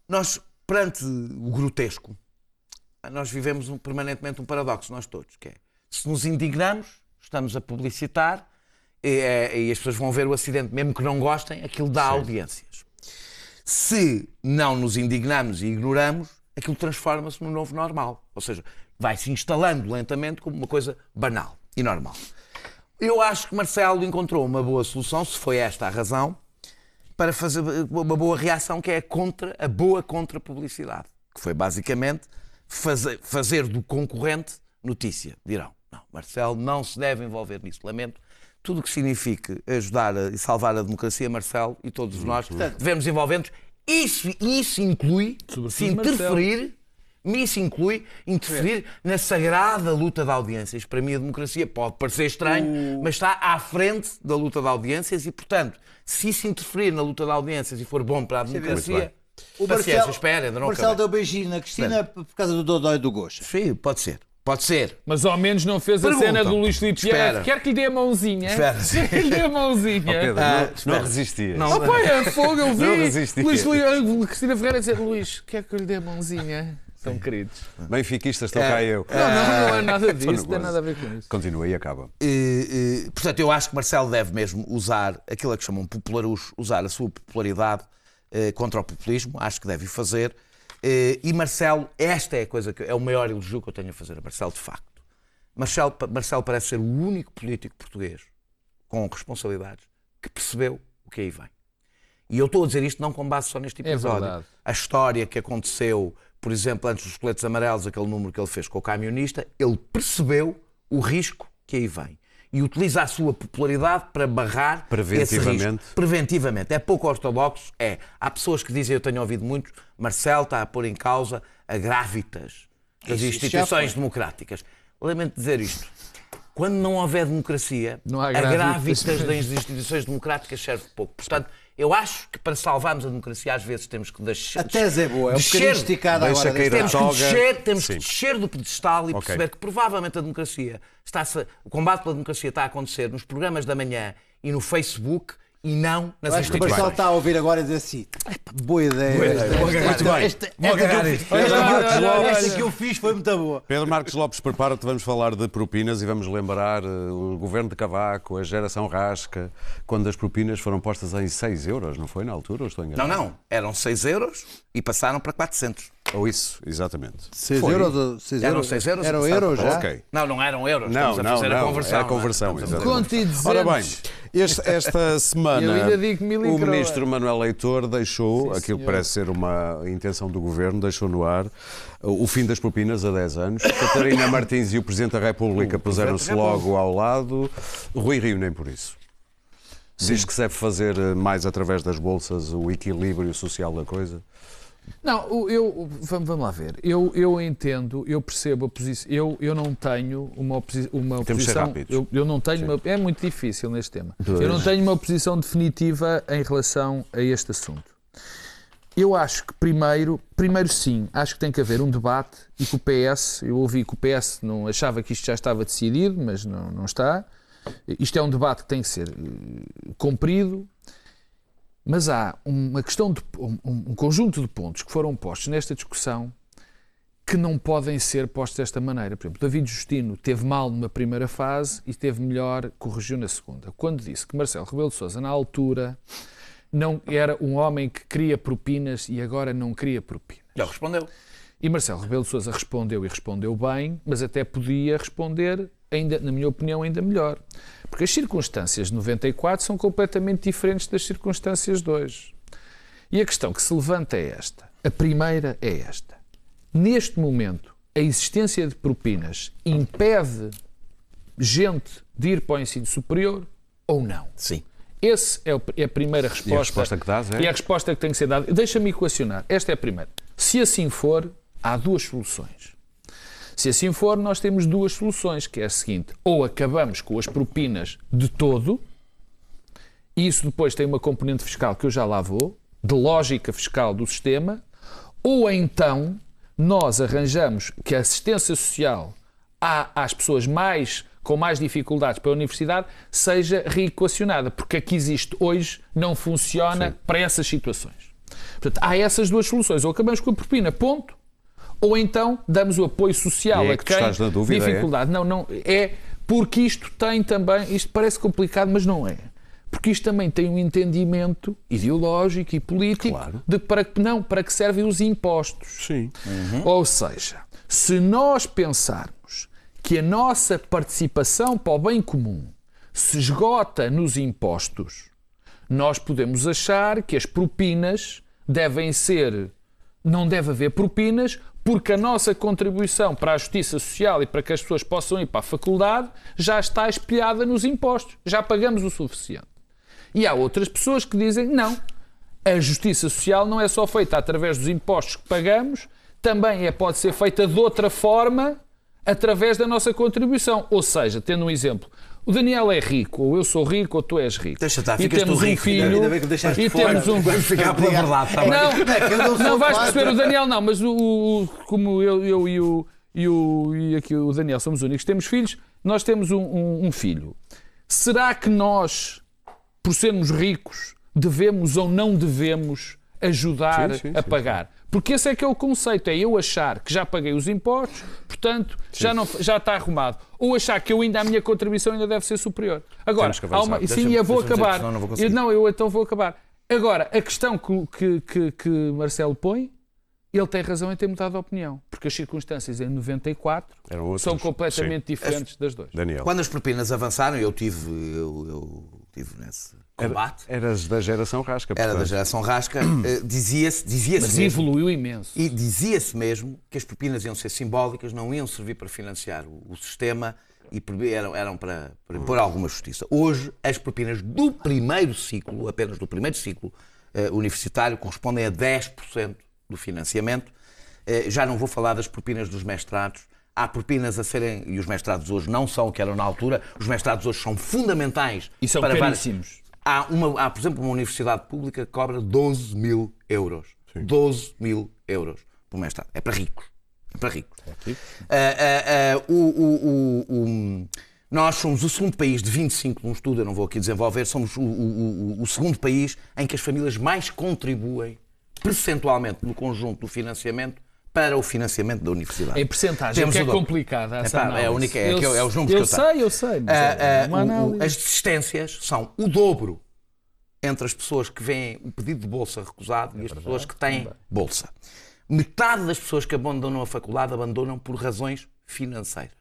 nós, perante o grotesco, nós vivemos um- permanentemente um paradoxo, nós todos, que é, se nos indignamos, estamos a publicitar, e, é- e as pessoas vão ver o acidente, mesmo que não gostem, aquilo dá audiências. Se não nos indignamos e ignoramos, aquilo transforma-se no novo normal. Ou seja, vai se instalando lentamente como uma coisa banal e normal. Eu acho que Marcelo encontrou uma boa solução, se foi esta a razão, para fazer uma boa reação que é a, contra, a boa contra-publicidade. Que foi basicamente fazer, fazer do concorrente notícia. Dirão, não, Marcelo não se deve envolver nisso. Lamento. Tudo o que signifique ajudar a- e salvar a democracia, Marcelo e todos nós devemos envolver-nos. Isso, isso inclui Sobretudo se Marcelo. interferir isso inclui interferir na sagrada luta de audiências. Para mim, a democracia pode parecer estranho, mas está à frente da luta de audiências e, portanto, se isso interferir na luta de audiências e for bom para a democracia, bem. O Marcelo, espera, Marcelo deu beijinho na Cristina por causa do Dodói do Goxa. Sim, pode ser. Pode ser. Mas ao menos não fez Pergunta. a cena do Luís Filipe Espera. Vieira. Quer que lhe dê a mãozinha? Espera. Quer que lhe dê a mãozinha? Pedro, Ah, não, não resistias. Não. Oh, pai, é fogo, eu vi. Não resisti. Luís, Filipe- Cristina Ferreira dizer: Luís, quer que eu lhe dê a mãozinha? São queridos. Benfiquistas, estou É, cá eu. Não, não, não é nada disso, não tem nada a ver com isso. Continua e acaba. Eh, eh, portanto, eu acho que Marcelo deve mesmo usar aquilo a que chamam popularucho, usar a sua popularidade eh, contra o populismo, acho que deve o fazer. Eh, e Marcelo, esta é a coisa que é o maior elogio que eu tenho a fazer a Marcelo, de facto. Marcelo, Marcelo parece ser o único político português com responsabilidades que percebeu o que aí vem. E eu estou a dizer isto não com base só neste É episódio. verdade. a história que aconteceu, por exemplo, antes dos coletes amarelos, aquele número que ele fez com o camionista, ele percebeu o risco que aí vem. E utiliza a sua popularidade para barrar Preventivamente. esse risco. Preventivamente. É pouco ortodoxo? É. Há pessoas que dizem, eu tenho ouvido muito, Marcelo está a pôr em causa a grávidas das Isso, instituições democráticas. Lamento dizer isto. Quando não houver democracia, Não há a grávidas. grávidas das instituições democráticas serve pouco. Portanto, eu acho que para salvarmos a democracia, às vezes temos que deixar. A tese é boa, é um bocadinho esticada agora. temos que descer, temos Sim. que descer do pedestal e Ok. perceber que provavelmente a democracia está o combate pela democracia está a acontecer nos programas da manhã e no Facebook e não nas Eu Acho que o Marcelo instituições. está a ouvir agora e dizer assim: "Epá, boa ideia. Boa ideia, vou agarrar isto. esta- Vou agarrar eu isto. esta que eu- fiz foi muito boa. Pedro Marcos Lopes, prepara-te, vamos falar de propinas e vamos lembrar eh, o governo de Cavaco, a geração Rasca, quando as propinas foram postas em 6 euros, não foi na altura? Ou estou Não, enganado? não. Eram 6 euros e passaram para 400. Ou isso, exatamente. 6 Foi. euros? 6 Eram euros? 6 euros e Era o passaram euro para- já? Ok. Não, não eram euros. Não, Estamos a não, fazer não. a conversão. é a não conversão, a fazer- exatamente. Conto e duzentos. Ora bem, este- esta semana o ministro Manuel Leitor deixou, Sim, aquilo que parece ser uma intenção do governo, deixou no ar o fim das propinas a 10 anos. Catarina Martins e o Presidente da República puseram-se logo ao lado. Rui Rio nem por isso. Diz que se deve fazer mais através das bolsas o equilíbrio social da coisa. Não, eu, vamos, lá ver. Eu, eu entendo, eu percebo a posição. Eu, eu não tenho uma, oposi uma Temos posição. Eu, eu não tenho uma, é muito difícil neste tema. Pois. Eu não tenho uma posição definitiva em relação a este assunto. Eu acho que primeiro, primeiro sim, acho que tem que haver um debate e que o PS, eu ouvi que o PS não achava que isto já estava decidido, mas não, não está. Isto é um debate que tem que ser eh, cumprido, mas há uma questão de um, um conjunto de pontos que foram postos nesta discussão que não podem ser postos desta maneira. Por exemplo, David Justino teve mal numa primeira fase e teve melhor, corrigiu na segunda. Quando disse que Marcelo Rebelo de Sousa, na altura, não era um homem que queria propinas e agora não queria propinas. Já respondeu. E Marcelo Rebelo de Sousa respondeu e respondeu bem, mas até podia responder ainda, na minha opinião, ainda melhor. Porque as circunstâncias de 94 são completamente diferentes das circunstâncias de hoje. E a questão que se levanta é esta. A primeira é esta. Neste momento, a existência de propinas impede gente de ir para o ensino superior ou não? Sim. Essa é a primeira resposta. E a resposta que dás é? E a resposta que tem que ser dada. Deixa-me equacionar. Esta é a primeira. Se assim for, há duas soluções. Se assim for, nós temos duas soluções, que é a seguinte: ou acabamos com as propinas de todo, e isso depois tem uma componente fiscal que eu já lá vou, de lógica fiscal do sistema, ou então nós arranjamos que a assistência social às pessoas mais com mais dificuldades para a universidade seja reequacionada, porque a que existe hoje não funciona Sim. para essas situações. Portanto, há essas duas soluções. Ou acabamos com a propina, ponto, ou então damos o apoio social é a quem estás na dúvida, é? dificuldade. É? Não, não, é porque isto tem também, isto parece complicado, mas não é. Porque isto também tem um entendimento ideológico e político claro. de para que não, para que servem os impostos. Sim. Uhum. Ou seja, se nós pensarmos que a nossa participação para o bem comum se esgota nos impostos, nós podemos achar que as propinas devem ser. Não deve haver propinas, porque a nossa contribuição para a justiça social e para que as pessoas possam ir para a faculdade já está espelhada nos impostos. Já pagamos o suficiente. E há outras pessoas que dizem: não, a justiça social não é só feita através dos impostos que pagamos, também é, pode ser feita de outra forma através da nossa contribuição. Ou seja, tendo um exemplo, o Daniel é rico, ou eu sou rico, ou tu és rico. Deixa estar, e temos um rico, filho. Ainda bem que e temos um. Vamos ficar pela verdade, tá não, não, não vais perceber o Daniel, não, mas o, como eu, eu e, o, e, o, e aqui o Daniel somos únicos, temos filhos, nós temos um, um, um filho. Será que nós, por sermos ricos, devemos ou não devemos ajudar sim, sim, a pagar? Sim. Porque esse é que é o conceito, é eu achar que já paguei os impostos, portanto, já, não, já está arrumado. Ou achar que eu ainda a minha contribuição ainda deve ser superior. Agora, há uma, sim, eu vou acabar. Dizer, não, vou eu, não, eu então vou acabar. Agora, a questão que, que, que, que Marcelo põe, ele tem razão em ter mudado de opinião, porque as circunstâncias em 94 são completamente sim. diferentes as, das duas. Daniel. Quando as propinas avançaram, eu tive, eu, eu tive nesse, combate. Era, eras da geração rasca. Portanto. Era da geração rasca. Uh, dizia-se dizia Mas mesmo, evoluiu imenso. E dizia-se mesmo que as propinas iam ser simbólicas, não iam servir para financiar o, o sistema e eram, eram para, para impor alguma justiça. Hoje, as propinas do primeiro ciclo, apenas do primeiro ciclo uh, universitário, correspondem a 10% do financiamento. Uh, já não vou falar das propinas dos mestrados, há propinas a serem, e os mestrados hoje não são o que eram na altura, os mestrados hoje são fundamentais e são para caríssimos. Várias, Há, uma, há, por exemplo, uma universidade pública que cobra 12 mil euros. Sim. 12 mil euros por mestrado. É para ricos. É para ricos. Uh, uh, uh, o, o, o, nós somos o segundo país de 25 num estudo, eu não vou aqui desenvolver, somos o, segundo país em que as famílias mais contribuem percentualmente no conjunto do financiamento para o financiamento da universidade. Em percentagem, que é complicada essa é, é, a única, é, eu, é os números eu que eu sei, Eu sei, eu sei. Uh, uh, as desistências são o dobro entre as pessoas que vêm o pedido de bolsa recusado é e as verdade, pessoas que têm bolsa. Metade das pessoas que abandonam a faculdade abandonam por razões financeiras.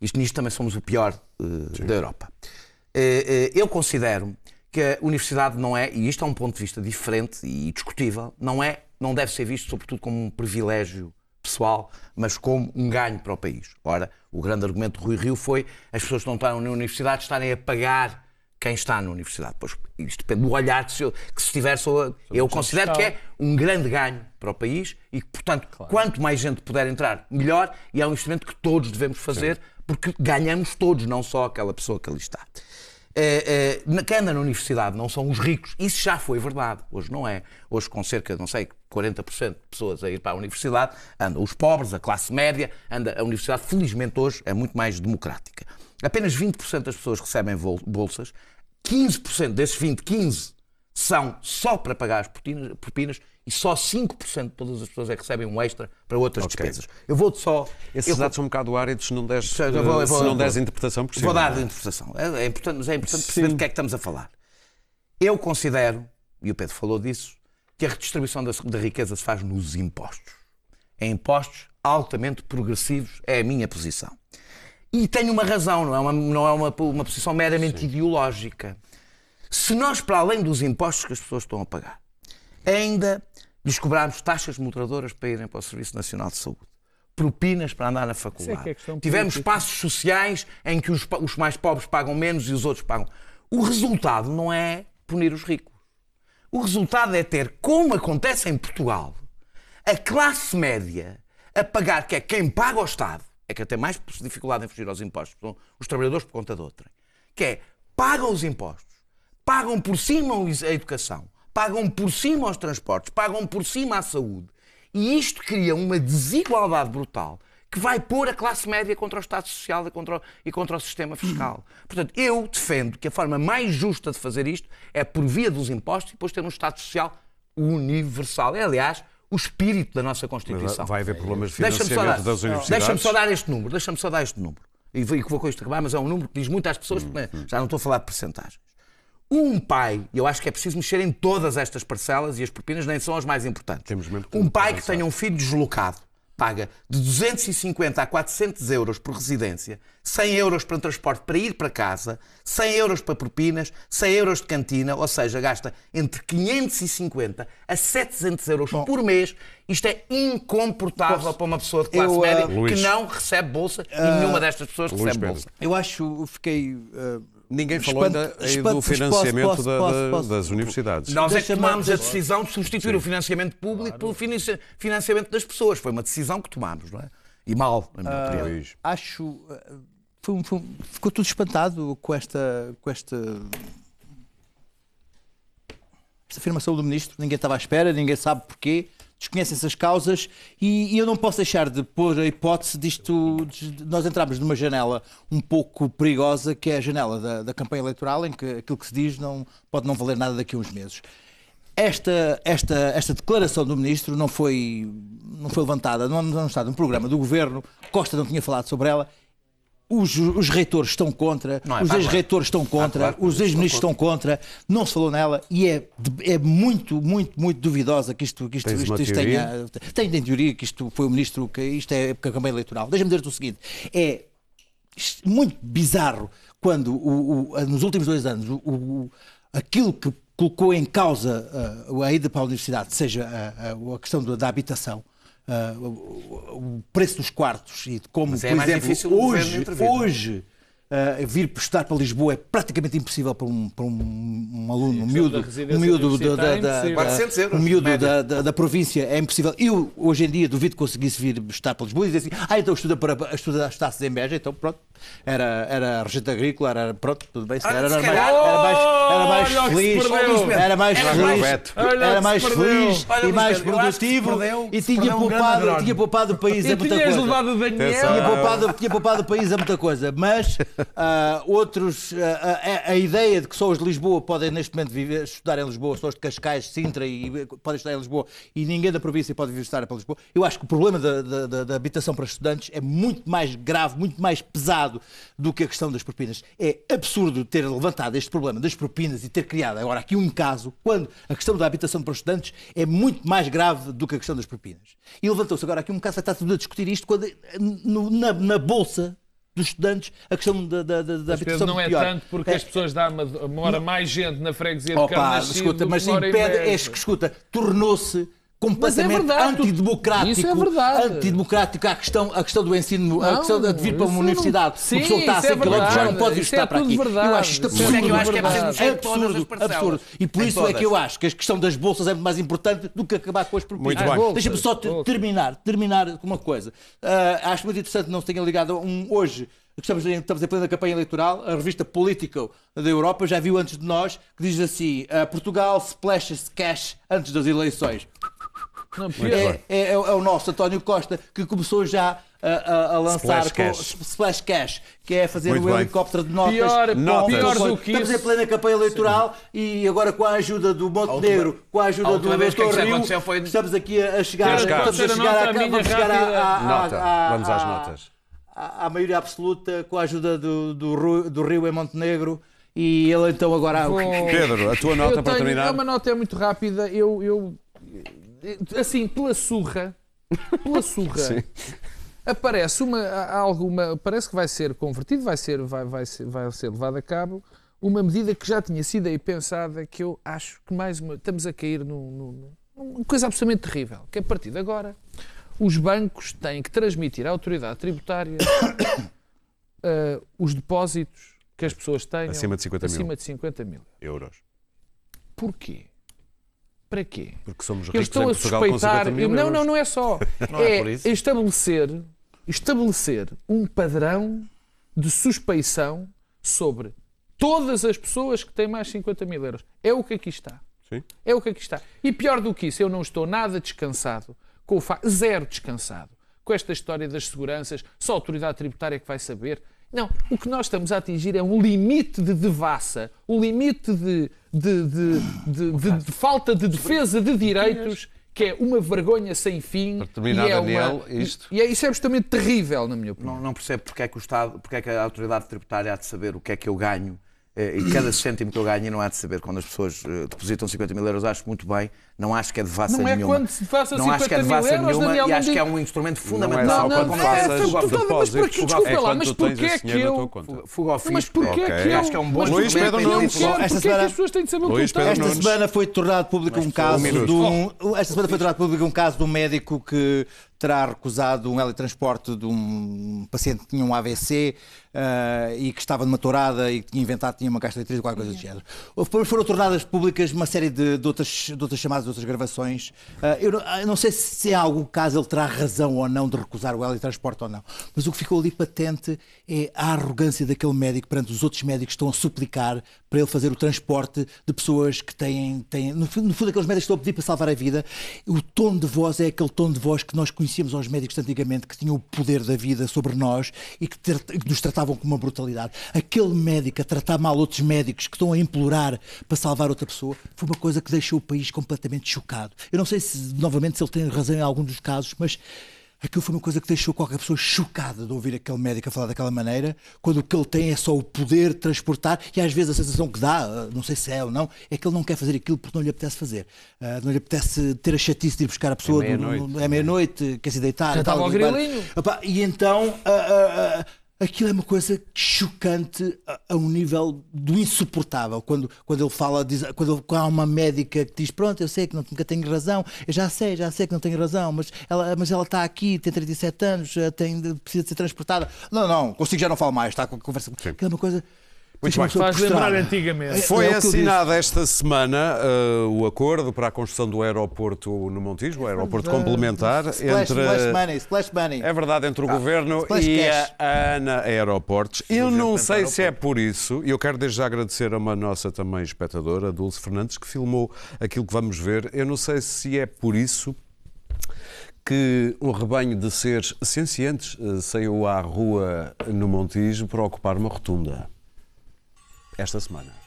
Isto nisto também somos o pior uh, da Europa. eu considero que a universidade não é, e isto é um ponto de vista diferente e discutível, não é não deve ser visto, sobretudo, como um privilégio pessoal, mas como um ganho para o país. Ora, o grande argumento do Rui Rio foi as pessoas que não estão na universidade estarem a pagar quem está na universidade. Pois isto depende do olhar que se, que se tiver. Eu considero que é um grande ganho para o país e que, portanto, claro. quanto mais gente puder entrar, melhor, e é um instrumento que todos devemos fazer, Sim. porque ganhamos todos, não só aquela pessoa que ali está é, quem anda na universidade não são os ricos. Isso já foi verdade. Hoje não é. Hoje, com cerca, não sei, 40% de pessoas a ir para a universidade, andam os pobres, a classe média, anda a universidade, felizmente hoje, é muito mais democrática. Apenas 20% das pessoas recebem bolsas, 15% desses 20, 15 são só para pagar as propinas e só 5% de todas as pessoas é que recebem um extra para outras okay. despesas. Eu vou só. Esses eu dados são um bocado áridos se não des, eu vou, eu vou, se não des interpretação por cima. Vou dar a interpretação. É, é, importante, mas é importante perceber do que é que estamos a falar. Eu considero, e o Pedro falou disso, que a redistribuição da, da riqueza se faz nos impostos. Em impostos altamente progressivos, é a minha posição. E tem uma razão, não é uma, não é uma, uma posição meramente Sim. ideológica. Se nós, para além dos impostos que as pessoas estão a pagar, ainda lhes cobrarmos taxas moderadoras para irem para o Serviço Nacional de Saúde, propinas para andar na faculdade, é é tivemos passos sociais em que os, os mais pobres pagam menos e os outros pagam. O resultado não é punir os ricos. O resultado é ter, como acontece em Portugal, a classe média a pagar, que é quem paga ao Estado, é que tem mais dificuldade em fugir aos impostos, são os trabalhadores por conta de outra, que é pagam os impostos, pagam por cima a educação, pagam por cima os transportes, pagam por cima a saúde. E isto cria uma desigualdade brutal que vai pôr a classe média contra o Estado Social e contra o, e contra o sistema fiscal. Portanto, eu defendo que a forma mais justa de fazer isto é por via dos impostos e depois ter um Estado Social universal. É, aliás, o espírito da nossa Constituição. vai haver problemas de financiamento das universidades? Deixa-me só dar este número, deixa-me só dar este número. E vou com isto acabar, mas é um número que diz muito às pessoas, porque hum, hum. já não estou a falar de percentagens. Um pai, e eu acho que é preciso mexer em todas estas parcelas e as propinas nem são as mais importantes. um pai que tenha um filho deslocado paga de 250 a 400 euros por residência, 100 euros para transporte para ir para casa, 100 euros para propinas, 100 euros de cantina, ou seja, gasta entre 550 a 700 euros Bom, por mês. Isto é incomportável posso, para uma pessoa de classe eu, uh, média Luís, que não recebe bolsa uh, e nenhuma destas pessoas Luís recebe bolsa. Eu acho, fiquei. Uh, Ninguém falou ainda do financiamento posso, posso, posso, das universidades. Nós é que tomámos a decisão de substituir Sim. o financiamento público claro. pelo financiamento das pessoas. Foi uma decisão que tomámos, não é? E mal, na minha uh, opinião. Acho. Foi, foi, ficou tudo espantado com esta, com esta esta afirmação do ministro. Ninguém estava à espera, ninguém sabe porquê desconhecem essas causas e, e, eu não posso deixar de pôr a hipótese disto, de nós entramos numa janela um pouco perigosa, que é a janela da, da campanha eleitoral, em que aquilo que se diz não, pode não valer nada daqui a uns meses. Esta, esta, esta declaração do ministro não foi, não foi levantada, não, não está num programa do governo, Costa não tinha falado sobre ela os, os reitores estão contra, é os ex-reitores estão contra, ah, claro, os ex-ministros estão contra, não se falou nela e é, é muito, muito, muito duvidosa que isto, que isto, isto, isto tenha. Tem, tem teoria que isto foi o ministro, que isto é época campanha eleitoral. Deixa-me dizer-te o seguinte: é muito bizarro quando, o, o, nos últimos dois anos, o, aquilo que colocou em causa uh, a ida para a universidade, seja a, a, a questão da habitação, uh, o, preço dos quartos e de como, Mas é por exemplo, hoje, hoje Uh, vir estudar para Lisboa é praticamente impossível para um, para um, um aluno, um miúdo, um miúdo, da, da, da, da, um miúdo da, da, da, província, é impossível. Eu, hoje em dia, duvido que conseguisse vir estudar para Lisboa e dizer assim, ah, então estuda para estuda taças em Beja, então pronto, era, era regente agrícola, era pronto, tudo bem, ah, era, era, mais, era mais, era mais feliz, era mais feliz, era mais feliz e mais produtivo e tinha poupado, tinha poupado o país a muita coisa. Tinha poupado o país a muita coisa, mas Uh, outros, uh, a, a, ideia de que só os de Lisboa podem neste momento viver, estudar em Lisboa, só os de Cascais, Sintra e podem estudar em Lisboa e ninguém da província pode vir estudar para Lisboa. Eu acho que o problema da, da, da, habitação para estudantes é muito mais grave, muito mais pesado do que a questão das propinas. É absurdo ter levantado este problema das propinas e ter criado agora aqui um caso quando a questão da habitação para estudantes é muito mais grave do que a questão das propinas. E levantou-se agora aqui um caso, está tudo a discutir isto quando, no, na, na bolsa dos estudantes, a questão da, da, da habitação não é pior. tanto porque é. as pessoas dão uma, mora mais gente na freguesia de Opa, escuta, mas impede, é, escuta, tornou-se completamente é antidemocrático, isso é verdade. antidemocrático a questão, a questão do ensino, não, a questão de vir para uma universidade. Sim, o pessoa está a 100 km já não pode vir estudar é para aqui. Verdade. Eu acho isto absurdo. É eu acho que é absurdo, absurdo. E por isso é que eu acho que a questão das bolsas é muito mais importante do que acabar com as propriedades. Muito Deixa-me só terminar, terminar com uma coisa. Uh, acho muito interessante não se tenha ligado um, hoje Estamos em, estamos em plena campanha eleitoral. A revista Politico da Europa já viu antes de nós que diz assim: uh, Portugal splashes cash antes das eleições. Não, é, é, é, é, o nosso António Costa que começou já a, a, a lançar Splash Cash. Splash Cash, que é fazer Muito o bem. helicóptero de notas. Pior, notas. pior do que Estamos isso. em plena campanha eleitoral Sim. e agora com a ajuda do Montenegro, com a ajuda do Dr. Rio, foi... estamos aqui a chegar, estamos a chegar, a, vamos chegar a, Vamos às notas à, maioria absoluta com a ajuda do, do, do Rio em Montenegro. E ele então agora. Bom, Pedro, a tua nota para tenho, terminar? É uma nota é muito rápida. Eu, eu assim, pela surra, pela surra, aparece uma, alguma, parece que vai ser convertido, vai ser, vai, vai, ser, vai ser levado a cabo uma medida que já tinha sido aí pensada, que eu acho que mais uma, estamos a cair numa num, coisa absolutamente terrível, que a partir de agora os bancos têm que transmitir à autoridade tributária uh, os depósitos que as pessoas têm acima de 50 acima mil, de 50 mil euros. Porquê? Para quê? Porque somos ricos estão em a suspeitar. com 50 mil não, não, não é só. Não é é estabelecer, estabelecer um padrão de suspeição sobre todas as pessoas que têm mais 50 mil euros. É o que aqui está. Sim. É o que aqui está. E pior do que isso, eu não estou nada descansado, com o zero descansado, com esta história das seguranças, só a autoridade tributária que vai saber. Não, o que nós estamos a atingir é um limite de devassa, um limite de, de, de, de- de- de falta de defesa de direitos que é uma vergonha sem fim. Para terminar, e é Daniel, uma... isto- E é, isso é absolutamente terrível, na minha opinião. Não, não percebo porque é que o Estado, porque é que a autoridade tributária há de saber o que é que eu ganho eh, e cada cêntimo que eu ganho e não há de saber quando as pessoas eh, depositam 50 mil euros. Acho muito bem, não acho que é devassa Não é nenhuma. quando se faça não acho que é 50 mil devassa euros, nenhuma Daniel, e não acho que é um instrumento Não é fundamental não, quando não, faças é, tu- tu- mas depósitos. para quê? Desculpa É lá, mas porquê é que eu- tua conta. Fuga ao fisco. Mas porquê Ok. é que eu... Acho que é um bom mas Luís Pedro que Nunes. Porquê é que semana- as pessoas têm de saber o que Esta semana foi tornado público um caso de um, esta semana foi tornado público um caso de um médico que terá recusado um teletransporte de um paciente que tinha um AVC eh, e que estava numa tourada e que tinha inventado tinha uma gastroenterite ou qualquer coisa do género. Depois foram tornadas públicas uma série de, de outras, de outras chamadas, de outras gravações. Eh, eu, não, eu não sei se em algum caso ele terá razão ou não de recusar o teletransporte ou não, mas o que ficou ali patente é a arrogância daquele médico perante os outros médicos que estão a suplicar para ele fazer o transporte de pessoas que têm, têm no, no fundo aqueles médicos estão a pedir para salvar a vida. O tom de voz é aquele tom de voz que nós conhecíamos aos médicos antigamente, que tinham o poder da vida sobre nós e que, ter- que nos tratavam com uma brutalidade. Aquele médico a tratar mal outros médicos que estão a implorar para salvar outra pessoa foi uma coisa que deixou o país completamente chocado. Eu não sei se, novamente, se ele tem razão em algum dos casos, mas Aquilo foi uma coisa que deixou qualquer pessoa chocada de ouvir aquele médico a falar daquela maneira, quando o que ele tem é só o poder de transportar, e às vezes a sensação que dá, ah, não sei se é ou não, é que ele não quer fazer aquilo porque não lhe apetece fazer. Ah, não lhe apetece ter a chatice de ir buscar a pessoa. É meia-noite. é meia-noite, quer se deitar. Já e estava ao grilinho. E então. ah, ah, Aquilo é uma coisa chocante a, a um nível do insuportável. Quando, quando ele fala, diz, quando, quando há uma médica que diz: Pronto, eu sei que não, nunca tenho razão, eu já sei, já sei que não tenho razão, mas ela, mas ela está aqui, tem 37 anos, eh, tem, precisa de ser transportada. Não, não, consigo já não falo mais, está com a conversa. Aquilo é uma coisa. Muito bem. Faz lembrar antigamente. Foi É que eu assinado esta semana uh, o acordo para a construção do aeroporto no Montijo, o aeroporto complementar Splash, entre. splash money, splash money. É verdade, entre o Governo Splash e cash. a ANA Aeroportos. Eu não sei se é por isso, e eu quero desde já agradecer a uma nossa também espectadora, a Dulce Fernandes, que filmou aquilo que vamos ver. Eu não sei se é por isso que um rebanho de seres sencientes eh, saiu à rua no Montijo para ocupar uma rotunda. Esta semana.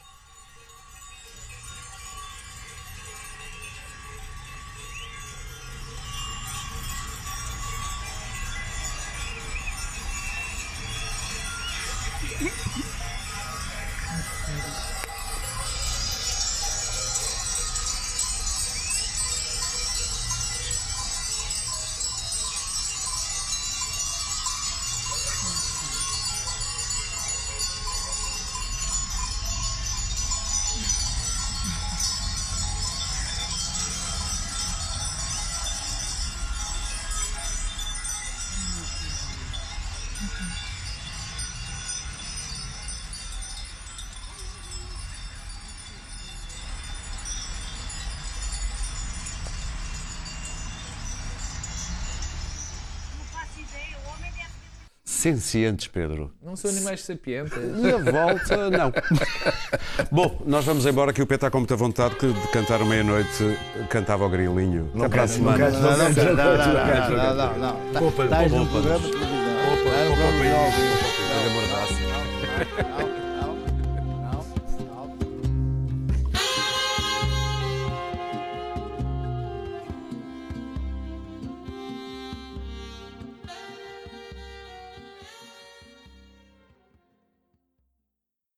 sencientes, Pedro. Não são animais sapientes. E a volta, não. Bom, nós vamos embora que o Pedro está com muita vontade que de cantar à meia-noite cantava ao grilinho. Até para a semana. Não, não, não, não, não. Poupa, poupa. Poupa, poupa.